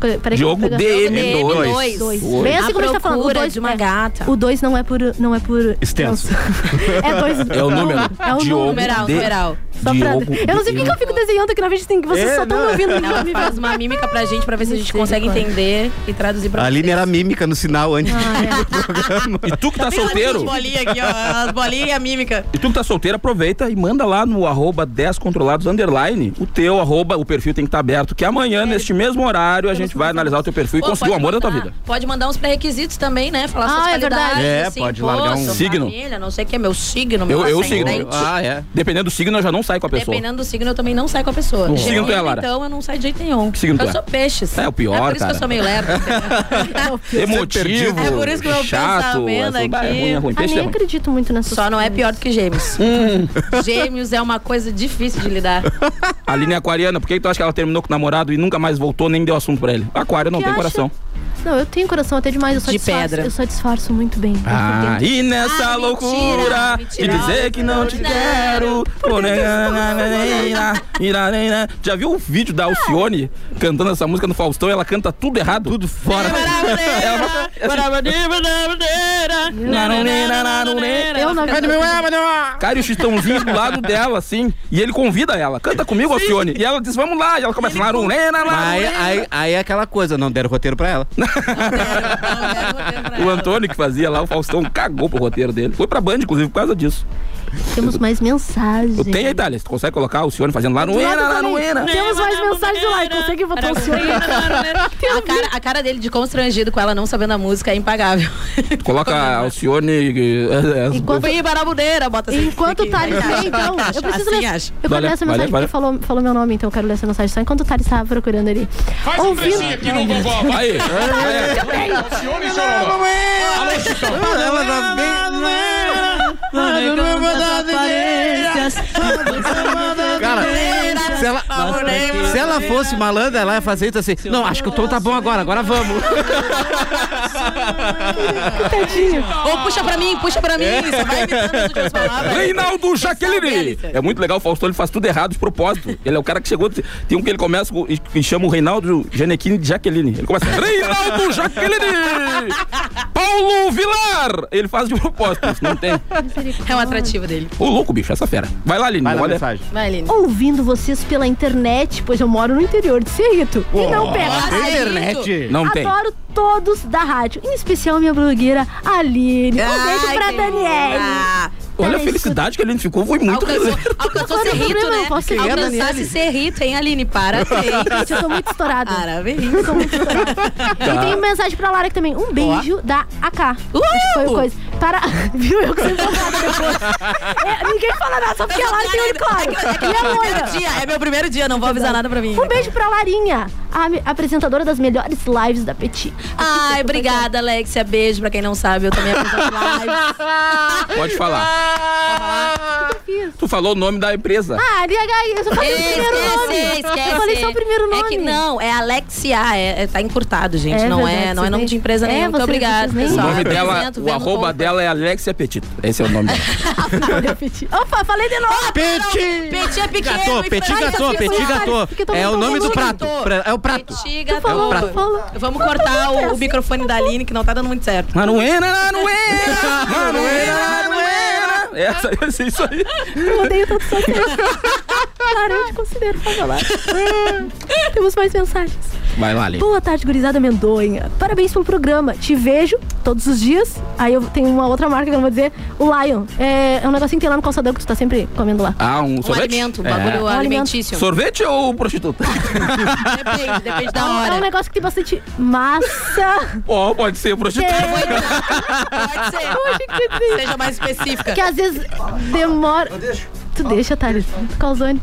Peraí que eu Diogo vou pegar- DM2. Dois. Oi. Bem assim A como a gente tá falando. O dois de uma é- gata. O 2 não é por. Não é por. Extenso. É dois. É o número. É o Diogo número. Numeral, D- numeral. Só pra- Diogo- Eu não sei por que eu fico desenhando aqui na frente, tem que vocês É, só estão ouvindo. Ela me faz uma mímica pra gente pra ver se a gente consegue entender e traduzir pra A vocês. Aline era mímica no sinal antes Ah, do programa. E tu que tá lá solteiro, As bolinhas aqui, ó. As bolinhas e a mímica. e tu que tá solteiro, aproveita e manda lá no arroba 10 controlados underline o teu arroba, o perfil tem que estar aberto, que amanhã, neste mesmo horário, a gente vai analisar o teu perfil e Pô, conseguir o amor da tua mandar- vida. Pode mandar uns pré-requisitos também, né? Falar Ah, suas é qualidades. verdade. É, assim, pode largar um signo. Família, não sei o que é meu signo, meu Eu, eu signo. Ah, é. Dependendo do signo, eu já não saio com a pessoa. Dependendo do signo, eu também não saio com a pessoa. Signo tu é, Lara? Então eu não saio de jeito nenhum. Que signo tu eu é? sou peixes. É o pior, É por isso cara. que eu sou meio lerdo. Emotivo, É por isso que o meu chato, pensamento é, bah, é aqui- ruim, é ruim. Ah, Peixe nem é ruim. acredito muito nessa Só não é pior do que gêmeos. Hum. Gêmeos é uma coisa difícil de lidar. A Aline é aquariana, por que, que tu acha que ela terminou com o namorado e nunca mais voltou, nem deu assunto pra ele? Aquário não Que tem acha? coração. Não, eu tenho coração até demais, eu só De disfarço. pedra. Eu só disfarço muito bem. Ah, e nessa Ah, loucura mentira, de dizer que não te quero. Já viu o vídeo da Alcione cantando essa música no Faustão? Ela canta tudo errado. Tudo fora. Eu não Cara, e o chitãozinho do lado dela, assim. E ele convida ela. Canta comigo, Alcione. E ela diz, vamos lá. E ela começa aí, aí, aí é aquela coisa, não deram roteiro pra ela. O Antônio que fazia lá, o Faustão cagou pro roteiro dele. Foi pra Band, inclusive, por causa disso. Temos mais mensagens. Eu tenho a Itália. Você consegue colocar o Cione fazendo lá no Era, lá no Era. Temos mais mensagens like. Consegue botar o senhor? A cara, a cara dele de constrangido com ela não sabendo a música é impagável. Coloca eh, eh, Enquanto- Fui para a budeira, bota assim. Enquanto o Thales então, eu preciso assim ler. acho. Eu quero ler essa mensagem porque falou, falou meu nome, então eu quero ler essa mensagem só enquanto o Thales estava procurando ali. Ouvindo. Aí. Ela tá bem. Cara, se ela, se ela fosse malandra, ela ia fazer isso assim. Não, acho que o tom tá bom agora, agora vamos. Tadinho. Ou puxa pra mim, puxa pra mim. É. Você vai imitando as últimas palavras. Reinaldo Jaqueline. Alice. É muito legal, o Faustão ele faz tudo errado de propósito. Ele é o cara que chegou. Tem um que ele começa com- e, chama o Reinaldo Janequine de Jaqueline. Ele começa. Reinaldo Jaqueline! Paulo Vilar! Ele faz de propósito. Isso não tem. É um atrativo dele. Ô, louco, bicho, essa fera. Vai lá, Aline. Vai na olha. mensagem. Vai, Aline. Ouvindo vocês pela internet, pois eu moro no interior de Cerrito. E não pega. Internet. Não tem. Adoro todos da rádio, em especial minha blogueira Aline. Um beijo pra Daniele. Olha a Peraí, felicidade que a Aline ficou. Foi muito Alcançou, alcançou Cerrito, problema, né? eu posso a Alcançasse Daniele. Cerrito, hein, Aline? Parabéns. Gente, eu tô muito estourada. Parabéns. Eu tô muito estourada. E tem mensagem pra Lara também. Um beijo da AK. Que foi coisa. Para. Viu? Eu que sou empolgada depois. É, ninguém fala nada, só porque a Lara tem olho claro. É E a meu loira. primeiro dia, é meu primeiro dia, não vou avisar nada pra mim. Um beijo pra Larinha, a apresentadora das melhores lives da Petit. Ai, obrigada, Alexia. Beijo pra quem não sabe, eu também apresento live. Pode falar. O que eu fiz? Tu falou o nome da empresa. Ah, LH, eu só falei o primeiro nome. Esquece. Eu falei só o primeiro nome. É que não, é Alexia, é, é- tá encurtado, gente. É não verdade, é, não é nome de empresa É, nenhuma. Muito obrigada, nem- O pessoal. nome dela, o arroba roupa. Dela é Alexia Petito. Esse é o nome dela. Opa, falei de novo. Petit! Petit é pequeno. Gatô, Petit. Gatô, Petit Gatô. É o nome do prato. Pra- É o prato. Petit Gatô. tu falou. Vamos cortar o, o microfone da Aline, que não tá dando muito certo. Manuena, Manuena, Manuena, Manuena. Essa, essa, isso aí. Eu odeio tanto sorteio. Lara, eu te considero favelada. Temos mais mensagens. Vai lá, Aline. Boa tarde, gurizada Mendonha. Parabéns pelo programa. Te vejo todos os dias. Aí eu tenho uma outra marca que eu não vou dizer. O Lion. É, é um negocinho que tem lá no calçadão que tu tá sempre comendo lá. Ah, um Um sorvete? alimento, um É. bagulho Um alimentício. Sorvete ou prostituta? Depende, depende É da um- hora. É um negócio que tem bastante massa. Ó, pode ser prostituta. Pode ser. Que dizer. Seja mais específica. Que às vezes demora. Tu deixa, Thales. Calzone.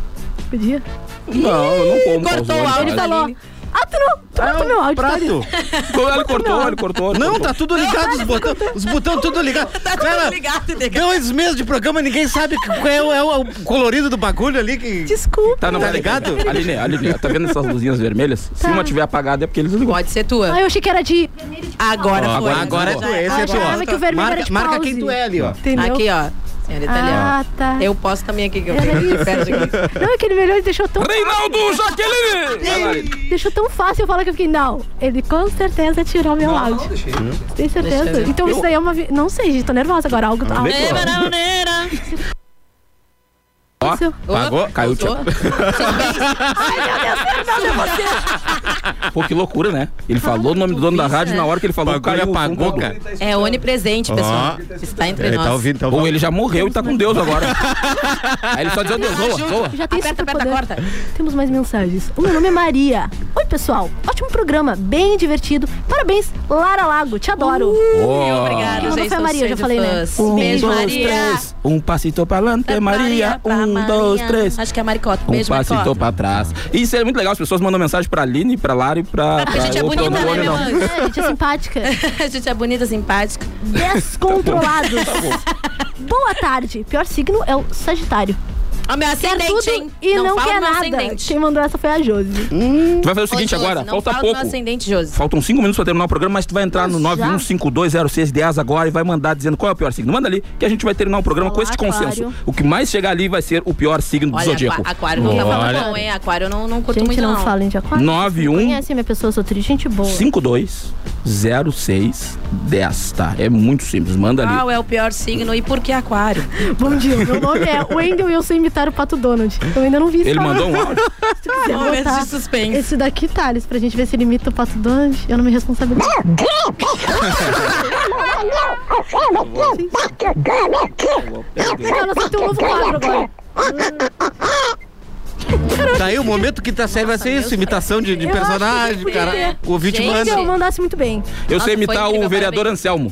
Podia? Não, eu não como Cortou calzone, o áudio, Ele cara. falou. Ah, tu não. Tu É botou meu áudio, prato. Ele cortou, ele cortou. ele Não, cortou. tá tudo ligado, os botões, os botões tudo ligado. Tá tudo ligado, nega. dois meses de programa, ninguém sabe qual é o, é o colorido do bagulho ali que... Desculpa. Tá, não, Tá ligado? Aline, Aline, tá vendo essas luzinhas vermelhas? Se Tá. uma tiver apagada é porque eles ligam. Pode ser tua. Ah, eu achei que era de. Agora Ó, foi. agora- Agora é tu, esse Ah, é eu achava que o tu. vermelho era Marca, marca quem tu é ali, ó. Entendeu? Aqui, ó. Senhorita ali, Ah, tá. Eu posso também aqui, que eu perto aqui. Não, aquele melhor ele deixou tão. Reinaldo Jaqueline! Deixou tão fácil eu falar que eu fiquei, não. Ele com certeza tirou meu áudio. Tem Deixa eu certeza? Então isso daí é uma. vi- Não sei, gente, tô nervosa agora. Algo. algo... É, pagou, caiu o tchau. Ai, meu Deus, perdão você. Pô, que loucura, né? Ele falou o nome do dono da rádio na hora que ele falou caiu, ele apagou, cara. É onipresente, pessoal. Está entre Ele nós. tá ouvindo, tá Ou ele já morreu e tá com Deus agora. Aí ele só diz, Deus, zoa, zoa. Já tem Aperta, aperta, corta. Temos mais mensagens. O meu nome é Maria. Oi, pessoal. Ótimo programa, bem divertido. Parabéns, Lara Lago. Te adoro. Ó. Obrigada, gente. foi a sou Maria, eu já falei, né? Um, Beijo, dois, Maria. três. Um passito pra adelante, Da Maria. pra Um, Maria. Dois, três. Acho que é a Maricota. Um Beijo, passito Maricota. pra trás. E isso é muito legal, as pessoas mandam mensagem pra Aline, pra Lara e pra. A gente é pra- bonita, pra- né, meu não. anjo? É, a gente é simpática. A gente é bonita, simpática. Descontrolados. Boa tarde. Pior signo é o Sagitário. Ó, meu Quer ascendente, tudo hein? e não, fala quer do meu nada. ascendente. Quem mandou essa foi a Josi. Tu vai fazer o seguinte Ô, Josi, agora, não falta fala pouco. do meu ascendente, Josi. Faltam cinco minutos pra terminar o programa, mas tu vai entrar no Mas já? 91520610 agora e vai mandar dizendo qual é o pior signo. Manda ali que a gente vai terminar o programa com Olá, este consenso. Aquário. O que mais chegar ali vai ser o pior signo do Olha, zodíaco. aqua- aquário não tá Olha. falando bom, hein? Aquário eu não, não curto Gente, muito, não, não. falem de aquário. 91 Conhece a minha pessoa, sou triste, gente boa. 520610, tá? É muito simples, manda ali. Qual é o pior signo e por que aquário? Bom dia, meu nome é Wendel e eu sei imitar o Pato Donald. Eu ainda não vi isso. Ele mandou um áudio. Se quiser Momentos botar de suspense. Esse daqui, Thales, pra gente ver se ele imita o Pato Donald, eu não me responsabilizo. Cara, só tem um novo quadro agora. Tá aí o momento que tá sério vai ser isso, imitação de, de personagem, cara. O ouvinte Gente, manda. Se eu mandasse muito bem. Eu Nossa, sei imitar o vereador parabéns. Anselmo.